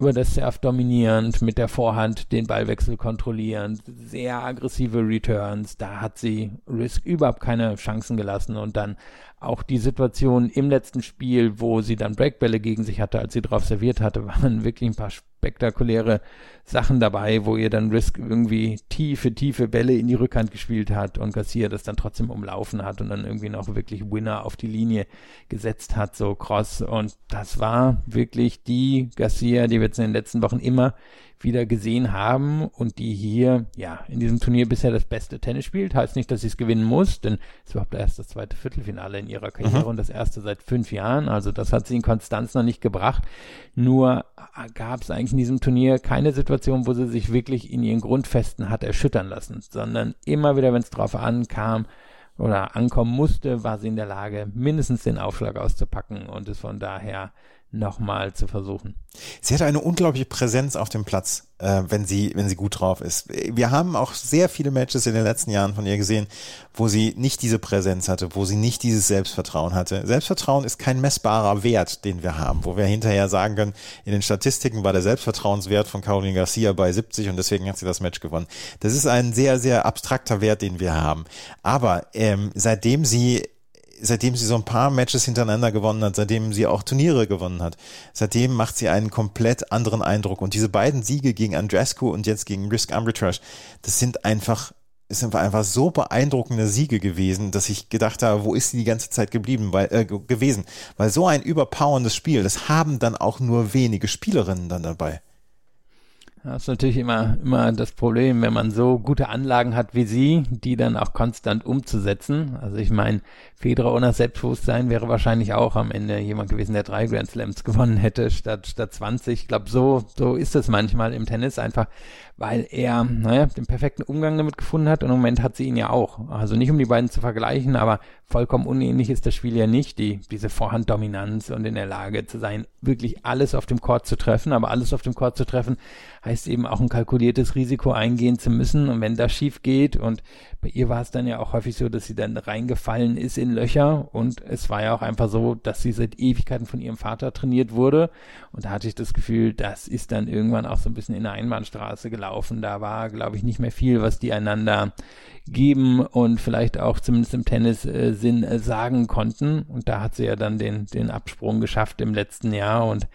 über das Surf dominierend, mit der Vorhand den Ballwechsel kontrollierend, sehr aggressive Returns. Da hat sie Risk überhaupt keine Chancen gelassen und dann auch die Situation im letzten Spiel, wo sie dann Breakbälle gegen sich hatte, als sie drauf serviert hatte, <laughs> waren wirklich ein paar spektakuläre Sachen dabei, wo ihr dann Risk irgendwie tiefe, tiefe Bälle in die Rückhand gespielt hat und Garcia das dann trotzdem umlaufen hat und dann irgendwie noch wirklich Winner auf die Linie gesetzt hat, so cross. Und das war wirklich die Garcia, die wir jetzt in den letzten Wochen immer wieder gesehen haben und die hier, ja, in diesem Turnier bisher das beste Tennis spielt. Heißt nicht, dass sie es gewinnen muss, denn es war überhaupt erst das zweite Viertelfinale in ihrer Karriere mhm. und das erste seit fünf Jahren. Also das hat sie in Konstanz noch nicht gebracht. Nur gab es eigentlich in diesem Turnier keine Situation, wo sie sich wirklich in ihren Grundfesten hat erschüttern lassen, sondern immer wieder, wenn es drauf ankam, oder ankommen musste, war sie in der Lage, mindestens den Aufschlag auszupacken und es von daher nochmal zu versuchen. Sie hat eine unglaubliche Präsenz auf dem Platz, äh, wenn sie, wenn sie gut drauf ist. Wir haben auch sehr viele Matches in den letzten Jahren von ihr gesehen, wo sie nicht diese Präsenz hatte, wo sie nicht dieses Selbstvertrauen hatte. Selbstvertrauen ist kein messbarer Wert, den wir haben, wo wir hinterher sagen können, in den Statistiken war der Selbstvertrauenswert von Caroline Garcia bei 70 und deswegen hat sie das Match gewonnen. Das ist ein sehr, sehr abstrakter Wert, den wir haben. Aber ähm, seitdem sie seitdem sie so ein paar Matches hintereinander gewonnen hat, seitdem sie auch Turniere gewonnen hat, seitdem macht sie einen komplett anderen Eindruck. Und diese beiden Siege gegen Andrescu und jetzt gegen Risk Arbitrage, das sind einfach es sind einfach so beeindruckende Siege gewesen, dass ich gedacht habe, wo ist sie die ganze Zeit geblieben, weil, äh, gewesen? Weil so ein überpowerndes Spiel, das haben dann auch nur wenige Spielerinnen dann dabei. Das ist natürlich immer, immer das Problem, wenn man so gute Anlagen hat wie sie, die dann auch konstant umzusetzen. Also ich meine, Federer ohne Selbstbewusstsein wäre wahrscheinlich auch am Ende jemand gewesen, der drei Grand Slams gewonnen hätte statt, statt 20. Ich glaube, so, so ist es manchmal im Tennis einfach, weil er, naja, den perfekten Umgang damit gefunden hat. Und im Moment hat sie ihn ja auch. Also nicht um die beiden zu vergleichen, aber vollkommen unähnlich ist das Spiel ja nicht, die, diese Vorhanddominanz und in der Lage zu sein, wirklich alles auf dem Court zu treffen, aber alles auf dem Court zu treffen, heißt eben auch ein kalkuliertes Risiko eingehen zu müssen. Und wenn das schief geht und bei ihr war es dann ja auch häufig so, dass sie dann reingefallen ist in Löcher. Und es war ja auch einfach so, dass sie seit Ewigkeiten von ihrem Vater trainiert wurde. Und da hatte ich das Gefühl, das ist dann irgendwann auch so ein bisschen in der Einbahnstraße gelaufen. Da war, glaube ich, nicht mehr viel, was die einander geben und vielleicht auch zumindest im Tennis äh, Sinn äh, sagen konnten und da hat sie ja dann den, den Absprung geschafft im letzten Jahr und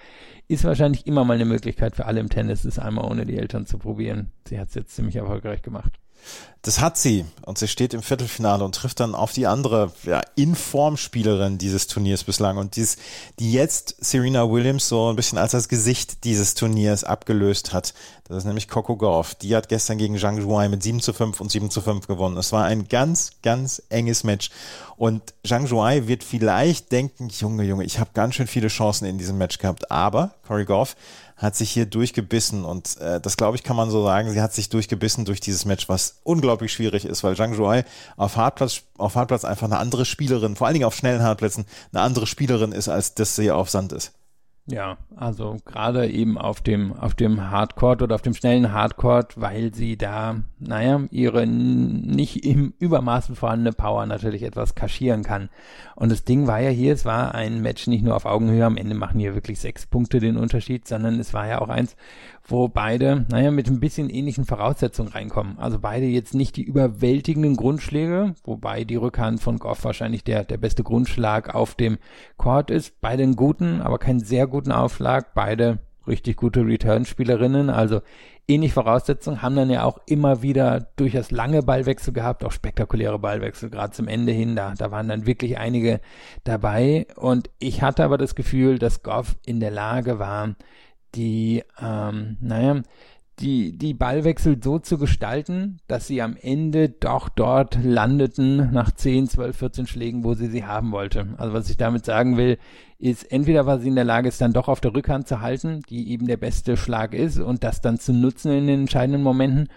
ist wahrscheinlich immer mal eine Möglichkeit für alle im Tennis, es einmal ohne die Eltern zu probieren. Sie hat es jetzt ziemlich erfolgreich gemacht. Das hat sie und sie steht im Viertelfinale und trifft dann auf die andere ja, Informspielerin dieses Turniers bislang und dies, die jetzt Serena Williams so ein bisschen als das Gesicht dieses Turniers abgelöst hat. Das ist nämlich Coco Gauff. Die hat gestern gegen Zhang Zhuai mit 7 zu 5 und 7 zu 5 gewonnen. Es war ein ganz, ganz enges Match und Zhang Zhuai wird vielleicht denken, Junge, Junge, ich habe ganz schön viele Chancen in diesem Match gehabt, aber Cory Gauff hat sich hier durchgebissen und äh, das glaube ich kann man so sagen, sie hat sich durchgebissen durch dieses Match, was unglaublich schwierig ist, weil Zhang Zhuai auf Hartplatz, auf Hartplatz einfach eine andere Spielerin, vor allen Dingen auf schnellen Hartplätzen, eine andere Spielerin ist, als dass sie auf Sand ist. Ja, also gerade eben auf dem, auf dem Hardcore oder auf dem schnellen Hardcore, weil sie da, naja, ihre nicht im Übermaßen vorhandene Power natürlich etwas kaschieren kann. Und das Ding war ja hier, es war ein Match nicht nur auf Augenhöhe, am Ende machen hier wirklich sechs Punkte den Unterschied, sondern es war ja auch eins, wo beide, naja, mit ein bisschen ähnlichen Voraussetzungen reinkommen. Also beide jetzt nicht die überwältigenden Grundschläge, wobei die Rückhand von Goff wahrscheinlich der, der beste Grundschlag auf dem Court ist. Beide einen guten, aber keinen sehr guten Aufschlag. Beide richtig gute Return-Spielerinnen, also ähnlich Voraussetzungen, haben dann ja auch immer wieder durchaus lange Ballwechsel gehabt, auch spektakuläre Ballwechsel, gerade zum Ende hin, da, da waren dann wirklich einige dabei und ich hatte aber das Gefühl, dass Goff in der Lage war, die, ähm, naja, die, die Ballwechsel so zu gestalten, dass sie am Ende doch dort landeten nach 10, 12, 14 Schlägen, wo sie sie haben wollte. Also was ich damit sagen will, ist entweder war sie in der Lage, es dann doch auf der Rückhand zu halten, die eben der beste Schlag ist und das dann zu nutzen in den entscheidenden Momenten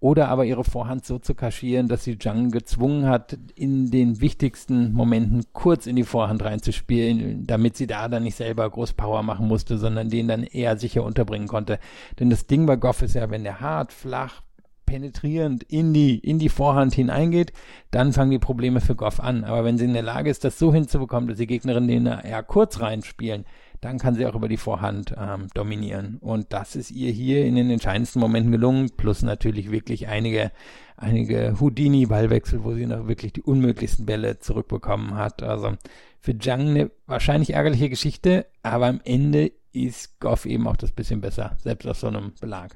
oder aber ihre Vorhand so zu kaschieren, dass sie Zhang gezwungen hat, in den wichtigsten Momenten kurz in die Vorhand reinzuspielen, damit sie da dann nicht selber groß Power machen musste, sondern den dann eher sicher unterbringen konnte. Denn das Ding bei Goff ist ja, wenn der hart, flach, penetrierend in die, in die Vorhand hineingeht, dann fangen die Probleme für Goff an. Aber wenn sie in der Lage ist, das so hinzubekommen, dass die Gegnerinnen den eher kurz reinspielen, dann kann sie auch über die Vorhand ähm, dominieren. Und das ist ihr hier in den entscheidendsten Momenten gelungen, plus natürlich wirklich einige, einige Houdini-Ballwechsel, wo sie noch wirklich die unmöglichsten Bälle zurückbekommen hat. Also für Zhang eine wahrscheinlich ärgerliche Geschichte, aber am Ende ist Goff eben auch das bisschen besser, selbst auf so einem Belag.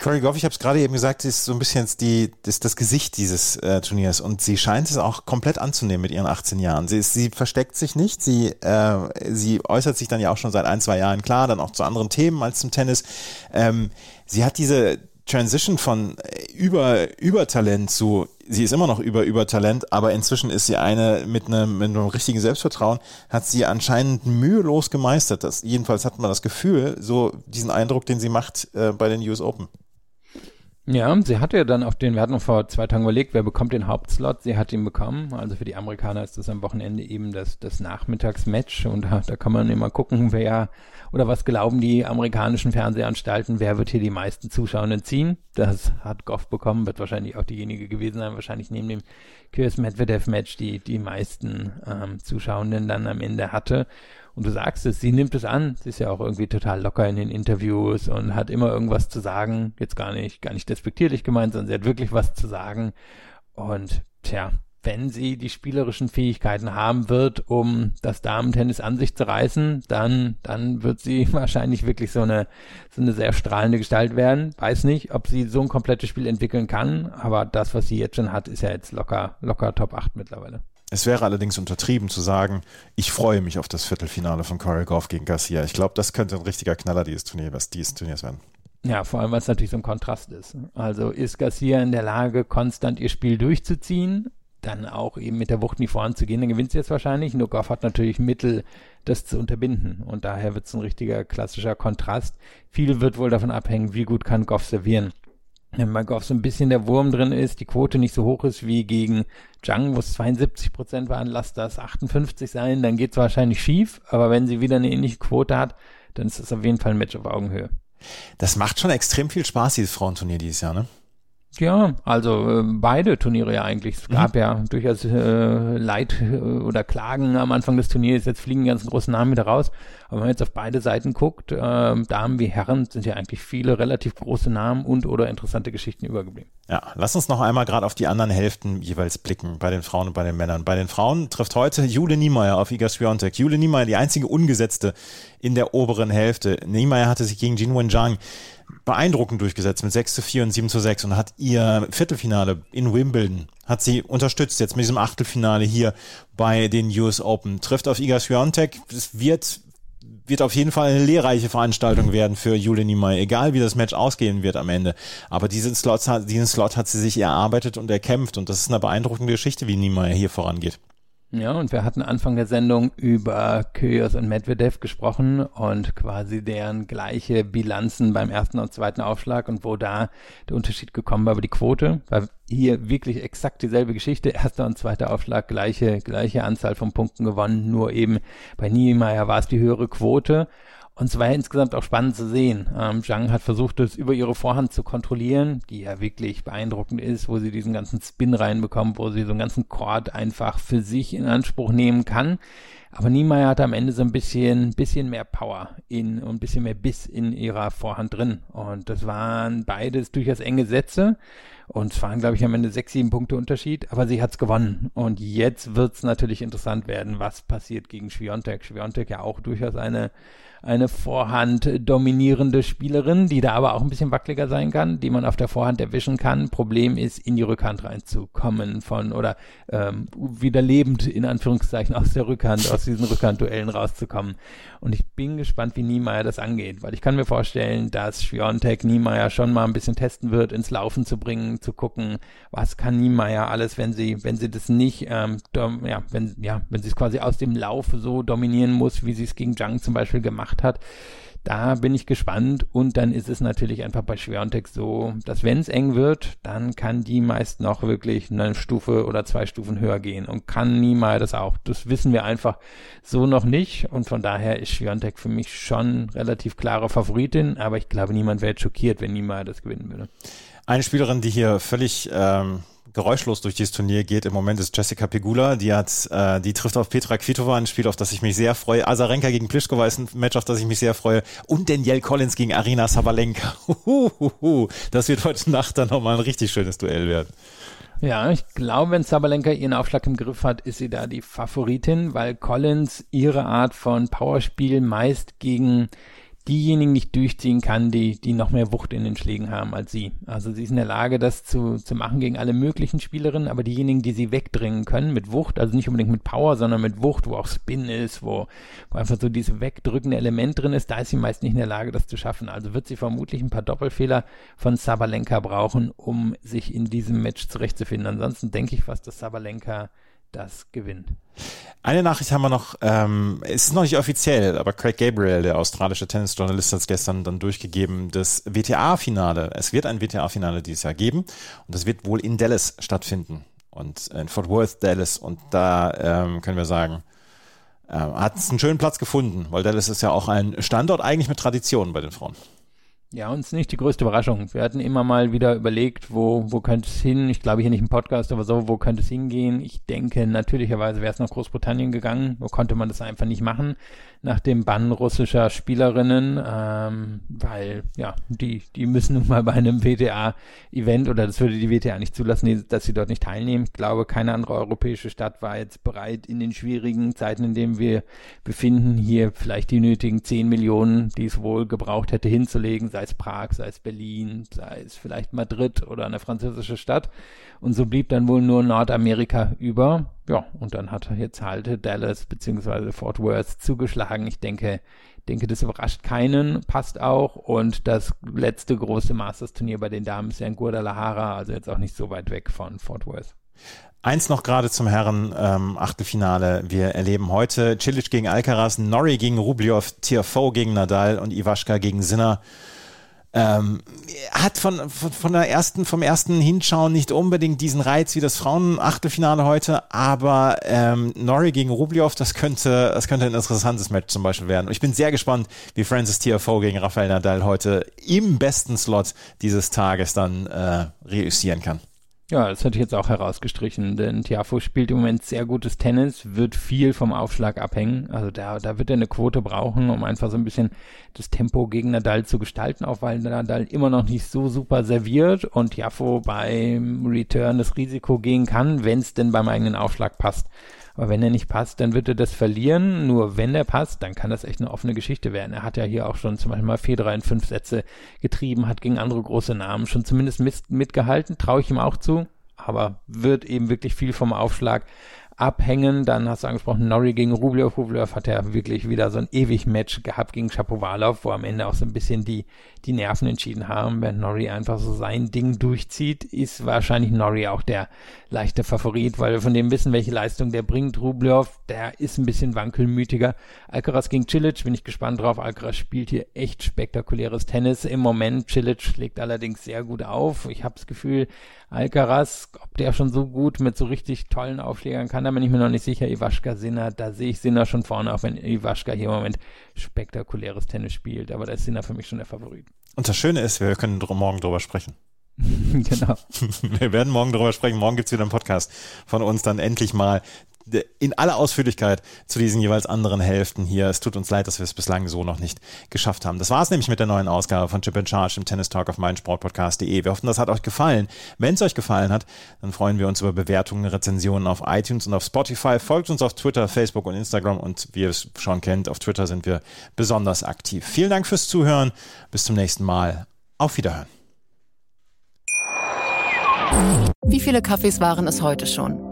Corey Goff, ich habe es gerade eben gesagt, ist so ein bisschen die, das, das Gesicht dieses äh, Turniers und sie scheint es auch komplett anzunehmen mit ihren 18 Jahren. Sie, ist, sie versteckt sich nicht, sie, äh, sie äußert sich dann ja auch schon seit ein, zwei Jahren klar, dann auch zu anderen Themen als zum Tennis. Ähm, sie hat diese Transition von äh, über Übertalent zu, sie ist immer noch über Übertalent, aber inzwischen ist sie eine mit einem, mit einem richtigen Selbstvertrauen, hat sie anscheinend mühelos gemeistert. Das, jedenfalls hat man das Gefühl, so diesen Eindruck, den sie macht äh, bei den US Open. Ja, sie hatte ja dann auf den, wir hatten vor zwei Tagen überlegt, wer bekommt den Hauptslot. Sie hat ihn bekommen. Also für die Amerikaner ist das am Wochenende eben das, das Nachmittagsmatch. Und da, da kann man immer gucken, wer oder was glauben die amerikanischen Fernsehanstalten, wer wird hier die meisten Zuschauenden ziehen. Das hat Goff bekommen, wird wahrscheinlich auch diejenige gewesen sein, wahrscheinlich neben dem Kyrgios Medvedev Match, die die meisten ähm, Zuschauenden dann am Ende hatte. Und du sagst es, sie nimmt es an. Sie ist ja auch irgendwie total locker in den Interviews und hat immer irgendwas zu sagen. Jetzt gar nicht, gar nicht despektierlich gemeint, sondern sie hat wirklich was zu sagen. Und tja, wenn sie die spielerischen Fähigkeiten haben wird, um das Damentennis an sich zu reißen, dann, dann wird sie <laughs> wahrscheinlich wirklich so eine, so eine sehr strahlende Gestalt werden. Weiß nicht, ob sie so ein komplettes Spiel entwickeln kann, aber das, was sie jetzt schon hat, ist ja jetzt locker, locker Top 8 mittlerweile. Es wäre allerdings untertrieben zu sagen, ich freue mich auf das Viertelfinale von Corey Goff gegen Garcia. Ich glaube, das könnte ein richtiger Knaller dieses, Turnier, dieses Turniers werden. Ja, vor allem, weil es natürlich so ein Kontrast ist. Also ist Garcia in der Lage, konstant ihr Spiel durchzuziehen, dann auch eben mit der Wucht nie voranzugehen, dann gewinnt sie jetzt wahrscheinlich. Nur Goff hat natürlich Mittel, das zu unterbinden. Und daher wird es ein richtiger klassischer Kontrast. Viel wird wohl davon abhängen, wie gut kann Goff servieren bei Goff so ein bisschen der Wurm drin ist, die Quote nicht so hoch ist wie gegen Zhang, wo es 72 Prozent waren, lass das 58 sein, dann geht es wahrscheinlich schief. Aber wenn sie wieder eine ähnliche Quote hat, dann ist es auf jeden Fall ein Match auf Augenhöhe. Das macht schon extrem viel Spaß, dieses Frauenturnier dieses Jahr, ne? Ja, also äh, beide Turniere ja eigentlich. Es gab mhm. ja durchaus äh, Leid äh, oder Klagen am Anfang des Turniers. Jetzt fliegen die ganzen großen Namen wieder raus. Aber wenn man jetzt auf beide Seiten guckt, äh, Damen wie Herren, sind ja eigentlich viele relativ große Namen und oder interessante Geschichten übergeblieben. Ja, lass uns noch einmal gerade auf die anderen Hälften jeweils blicken, bei den Frauen und bei den Männern. Bei den Frauen trifft heute Jule Niemeyer auf Iga Swiatek. Jule Niemeyer, die einzige Ungesetzte in der oberen Hälfte. Niemeyer hatte sich gegen Jin Zhang beeindruckend durchgesetzt mit 6 zu 4 und 7 zu 6 und hat ihr Viertelfinale in Wimbledon, hat sie unterstützt jetzt mit diesem Achtelfinale hier bei den US Open. Trifft auf Iga Swiatek. Es wird wird auf jeden Fall eine lehrreiche Veranstaltung werden für Julie Niemeyer, egal wie das Match ausgehen wird am Ende. Aber diesen Slot, diesen Slot hat sie sich erarbeitet und erkämpft und das ist eine beeindruckende Geschichte, wie Niemeyer hier vorangeht. Ja, und wir hatten Anfang der Sendung über Kyrgios und Medvedev gesprochen und quasi deren gleiche Bilanzen beim ersten und zweiten Aufschlag und wo da der Unterschied gekommen war über die Quote, war hier wirklich exakt dieselbe Geschichte. Erster und zweiter Aufschlag, gleiche, gleiche Anzahl von Punkten gewonnen, nur eben bei Niemeyer war es die höhere Quote. Und es war ja insgesamt auch spannend zu sehen. Ähm, Zhang hat versucht, es über ihre Vorhand zu kontrollieren, die ja wirklich beeindruckend ist, wo sie diesen ganzen Spin reinbekommt, wo sie so einen ganzen Chord einfach für sich in Anspruch nehmen kann. Aber Niemeyer hatte am Ende so ein bisschen, bisschen mehr Power in und ein bisschen mehr Biss in ihrer Vorhand drin. Und das waren beides durchaus enge Sätze. Und es waren, glaube ich, am Ende sechs, sieben Punkte Unterschied, aber sie hat's gewonnen. Und jetzt wird's natürlich interessant werden, was passiert gegen Schwiontek. Schwiontek ja auch durchaus eine eine Vorhand dominierende Spielerin, die da aber auch ein bisschen wackeliger sein kann, die man auf der Vorhand erwischen kann. Problem ist, in die Rückhand reinzukommen von oder ähm, wieder lebend in Anführungszeichen aus der Rückhand, aus diesen Rückhandduellen rauszukommen. Und ich bin gespannt, wie Niemeyer das angeht, weil ich kann mir vorstellen, dass Schwiontek Niemeyer schon mal ein bisschen testen wird, ins Laufen zu bringen, zu gucken, was kann Niemeyer alles, wenn sie, wenn sie das nicht, ähm, ja, wenn, ja, wenn sie es quasi aus dem Lauf so dominieren muss, wie sie es gegen Zhang zum Beispiel gemacht hat. Da bin ich gespannt und dann ist es natürlich einfach bei Schwerontek so, dass wenn es eng wird, dann kann die meist noch wirklich eine Stufe oder zwei Stufen höher gehen und kann niemals das auch. Das wissen wir einfach so noch nicht und von daher ist Schwerontek für mich schon relativ klare Favoritin, aber ich glaube, niemand wäre schockiert, wenn niemals das gewinnen würde. Eine Spielerin, die hier völlig ähm, geräuschlos durch dieses Turnier geht im Moment ist Jessica Pegula. Die hat, äh, die trifft auf Petra Kvitova, ein Spiel, auf das ich mich sehr freue. Azarenka gegen Pliskova ist ein Match, auf das ich mich sehr freue. Und Danielle Collins gegen Arina Sabalenka. Das wird heute Nacht dann nochmal ein richtig schönes Duell werden. Ja, ich glaube, wenn Sabalenka ihren Aufschlag im Griff hat, ist sie da die Favoritin, weil Collins ihre Art von Powerspiel meist gegen diejenigen nicht durchziehen kann, die, die noch mehr Wucht in den Schlägen haben als sie. Also sie ist in der Lage, das zu, zu machen gegen alle möglichen Spielerinnen, aber diejenigen, die sie wegdringen können mit Wucht, also nicht unbedingt mit Power, sondern mit Wucht, wo auch Spin ist, wo, wo einfach so dieses wegdrückende Element drin ist, da ist sie meist nicht in der Lage, das zu schaffen. Also wird sie vermutlich ein paar Doppelfehler von Sabalenka brauchen, um sich in diesem Match zurechtzufinden. Ansonsten denke ich fast, dass Sabalenka das gewinnt. Eine Nachricht haben wir noch, ähm, es ist noch nicht offiziell, aber Craig Gabriel, der australische Tennisjournalist, hat es gestern dann durchgegeben, das WTA-Finale, es wird ein WTA-Finale dieses Jahr geben und das wird wohl in Dallas stattfinden und in Fort Worth, Dallas und da ähm, können wir sagen, äh, hat es einen schönen Platz gefunden, weil Dallas ist ja auch ein Standort eigentlich mit Tradition bei den Frauen. Ja, uns nicht die größte Überraschung. Wir hatten immer mal wieder überlegt, wo, wo könnte es hin? Ich glaube hier nicht im Podcast, aber so, wo könnte es hingehen? Ich denke, natürlicherweise wäre es nach Großbritannien gegangen. Wo konnte man das einfach nicht machen? nach dem Bann russischer Spielerinnen, ähm, weil ja, die, die müssen nun mal bei einem WTA-Event oder das würde die WTA nicht zulassen, dass sie dort nicht teilnehmen. Ich glaube, keine andere europäische Stadt war jetzt bereit, in den schwierigen Zeiten, in denen wir befinden, hier vielleicht die nötigen 10 Millionen, die es wohl gebraucht hätte, hinzulegen, sei es Prag, sei es Berlin, sei es vielleicht Madrid oder eine französische Stadt. Und so blieb dann wohl nur Nordamerika über. Ja, und dann hat jetzt halt Dallas bzw. Fort Worth zugeschlagen. Ich denke, denke, das überrascht keinen, passt auch. Und das letzte große Masters-Turnier bei den Damen ist ja in Guadalajara, also jetzt auch nicht so weit weg von Fort Worth. Eins noch gerade zum Herren ähm, Achtelfinale. Wir erleben heute Cilic gegen Alcaraz, Norrie gegen Rublev, Tiafoe gegen Nadal und Iwaschka gegen Sinner ähm, hat von, von, von der ersten, vom ersten Hinschauen nicht unbedingt diesen Reiz wie das Frauen-Achtelfinale heute, aber ähm, Norrie gegen Rublev, das könnte, das könnte ein interessantes Match zum Beispiel werden. Ich bin sehr gespannt, wie Francis Tiafoe gegen Rafael Nadal heute im besten Slot dieses Tages dann äh, reüssieren kann. Ja, das hätte ich jetzt auch herausgestrichen, denn Tiafo spielt im Moment sehr gutes Tennis, wird viel vom Aufschlag abhängen. Also da, da wird er eine Quote brauchen, um einfach so ein bisschen das Tempo gegen Nadal zu gestalten, auch weil Nadal immer noch nicht so super serviert und Tiafo beim Return das Risiko gehen kann, wenn es denn beim eigenen Aufschlag passt. Aber wenn er nicht passt, dann wird er das verlieren. Nur wenn er passt, dann kann das echt eine offene Geschichte werden. Er hat ja hier auch schon zum Beispiel mal Federer in fünf Sätze getrieben, hat gegen andere große Namen schon zumindest mit, mitgehalten. Traue ich ihm auch zu. Aber wird eben wirklich viel vom Aufschlag abhängen. Dann hast du angesprochen, Norrie gegen Rublev. Rublev hat ja wirklich wieder so ein ewig Match gehabt gegen Shapovalov, wo am Ende auch so ein bisschen die, die Nerven entschieden haben. Wenn Norrie einfach so sein Ding durchzieht, ist wahrscheinlich Norrie auch der leichte Favorit, weil wir von dem wissen, welche Leistung der bringt. Rublev, der ist ein bisschen wankelmütiger. Alcaraz gegen Cilic, bin ich gespannt drauf. Alcaraz spielt hier echt spektakuläres Tennis im Moment. Cilic schlägt allerdings sehr gut auf. Ich habe das Gefühl, Alcaraz, ob der schon so gut mit so richtig tollen Aufschlägern kann, da bin ich mir noch nicht sicher. Iwaschka Sinner, da sehe ich Sinner schon vorne, auch wenn Iwaschka hier im Moment spektakuläres Tennis spielt. Aber da ist Sinner für mich schon der Favorit. Und das Schöne ist, wir können morgen drüber sprechen. <laughs> genau. <laughs> Wir werden morgen darüber sprechen. Morgen gibt's wieder einen Podcast von uns dann endlich mal in aller Ausführlichkeit zu diesen jeweils anderen Hälften hier. Es tut uns leid, dass wir es bislang so noch nicht geschafft haben. Das war es nämlich mit der neuen Ausgabe von Chip and Charge im Tennis Talk auf meinsportpodcast.de. Wir hoffen, das hat euch gefallen. Wenn es euch gefallen hat, dann freuen wir uns über Bewertungen, Rezensionen auf iTunes und auf Spotify. Folgt uns auf Twitter, Facebook und Instagram und wie ihr es schon kennt, auf Twitter sind wir besonders aktiv. Vielen Dank fürs Zuhören. Bis zum nächsten Mal. Auf Wiederhören. Wie viele Kaffees waren es heute schon?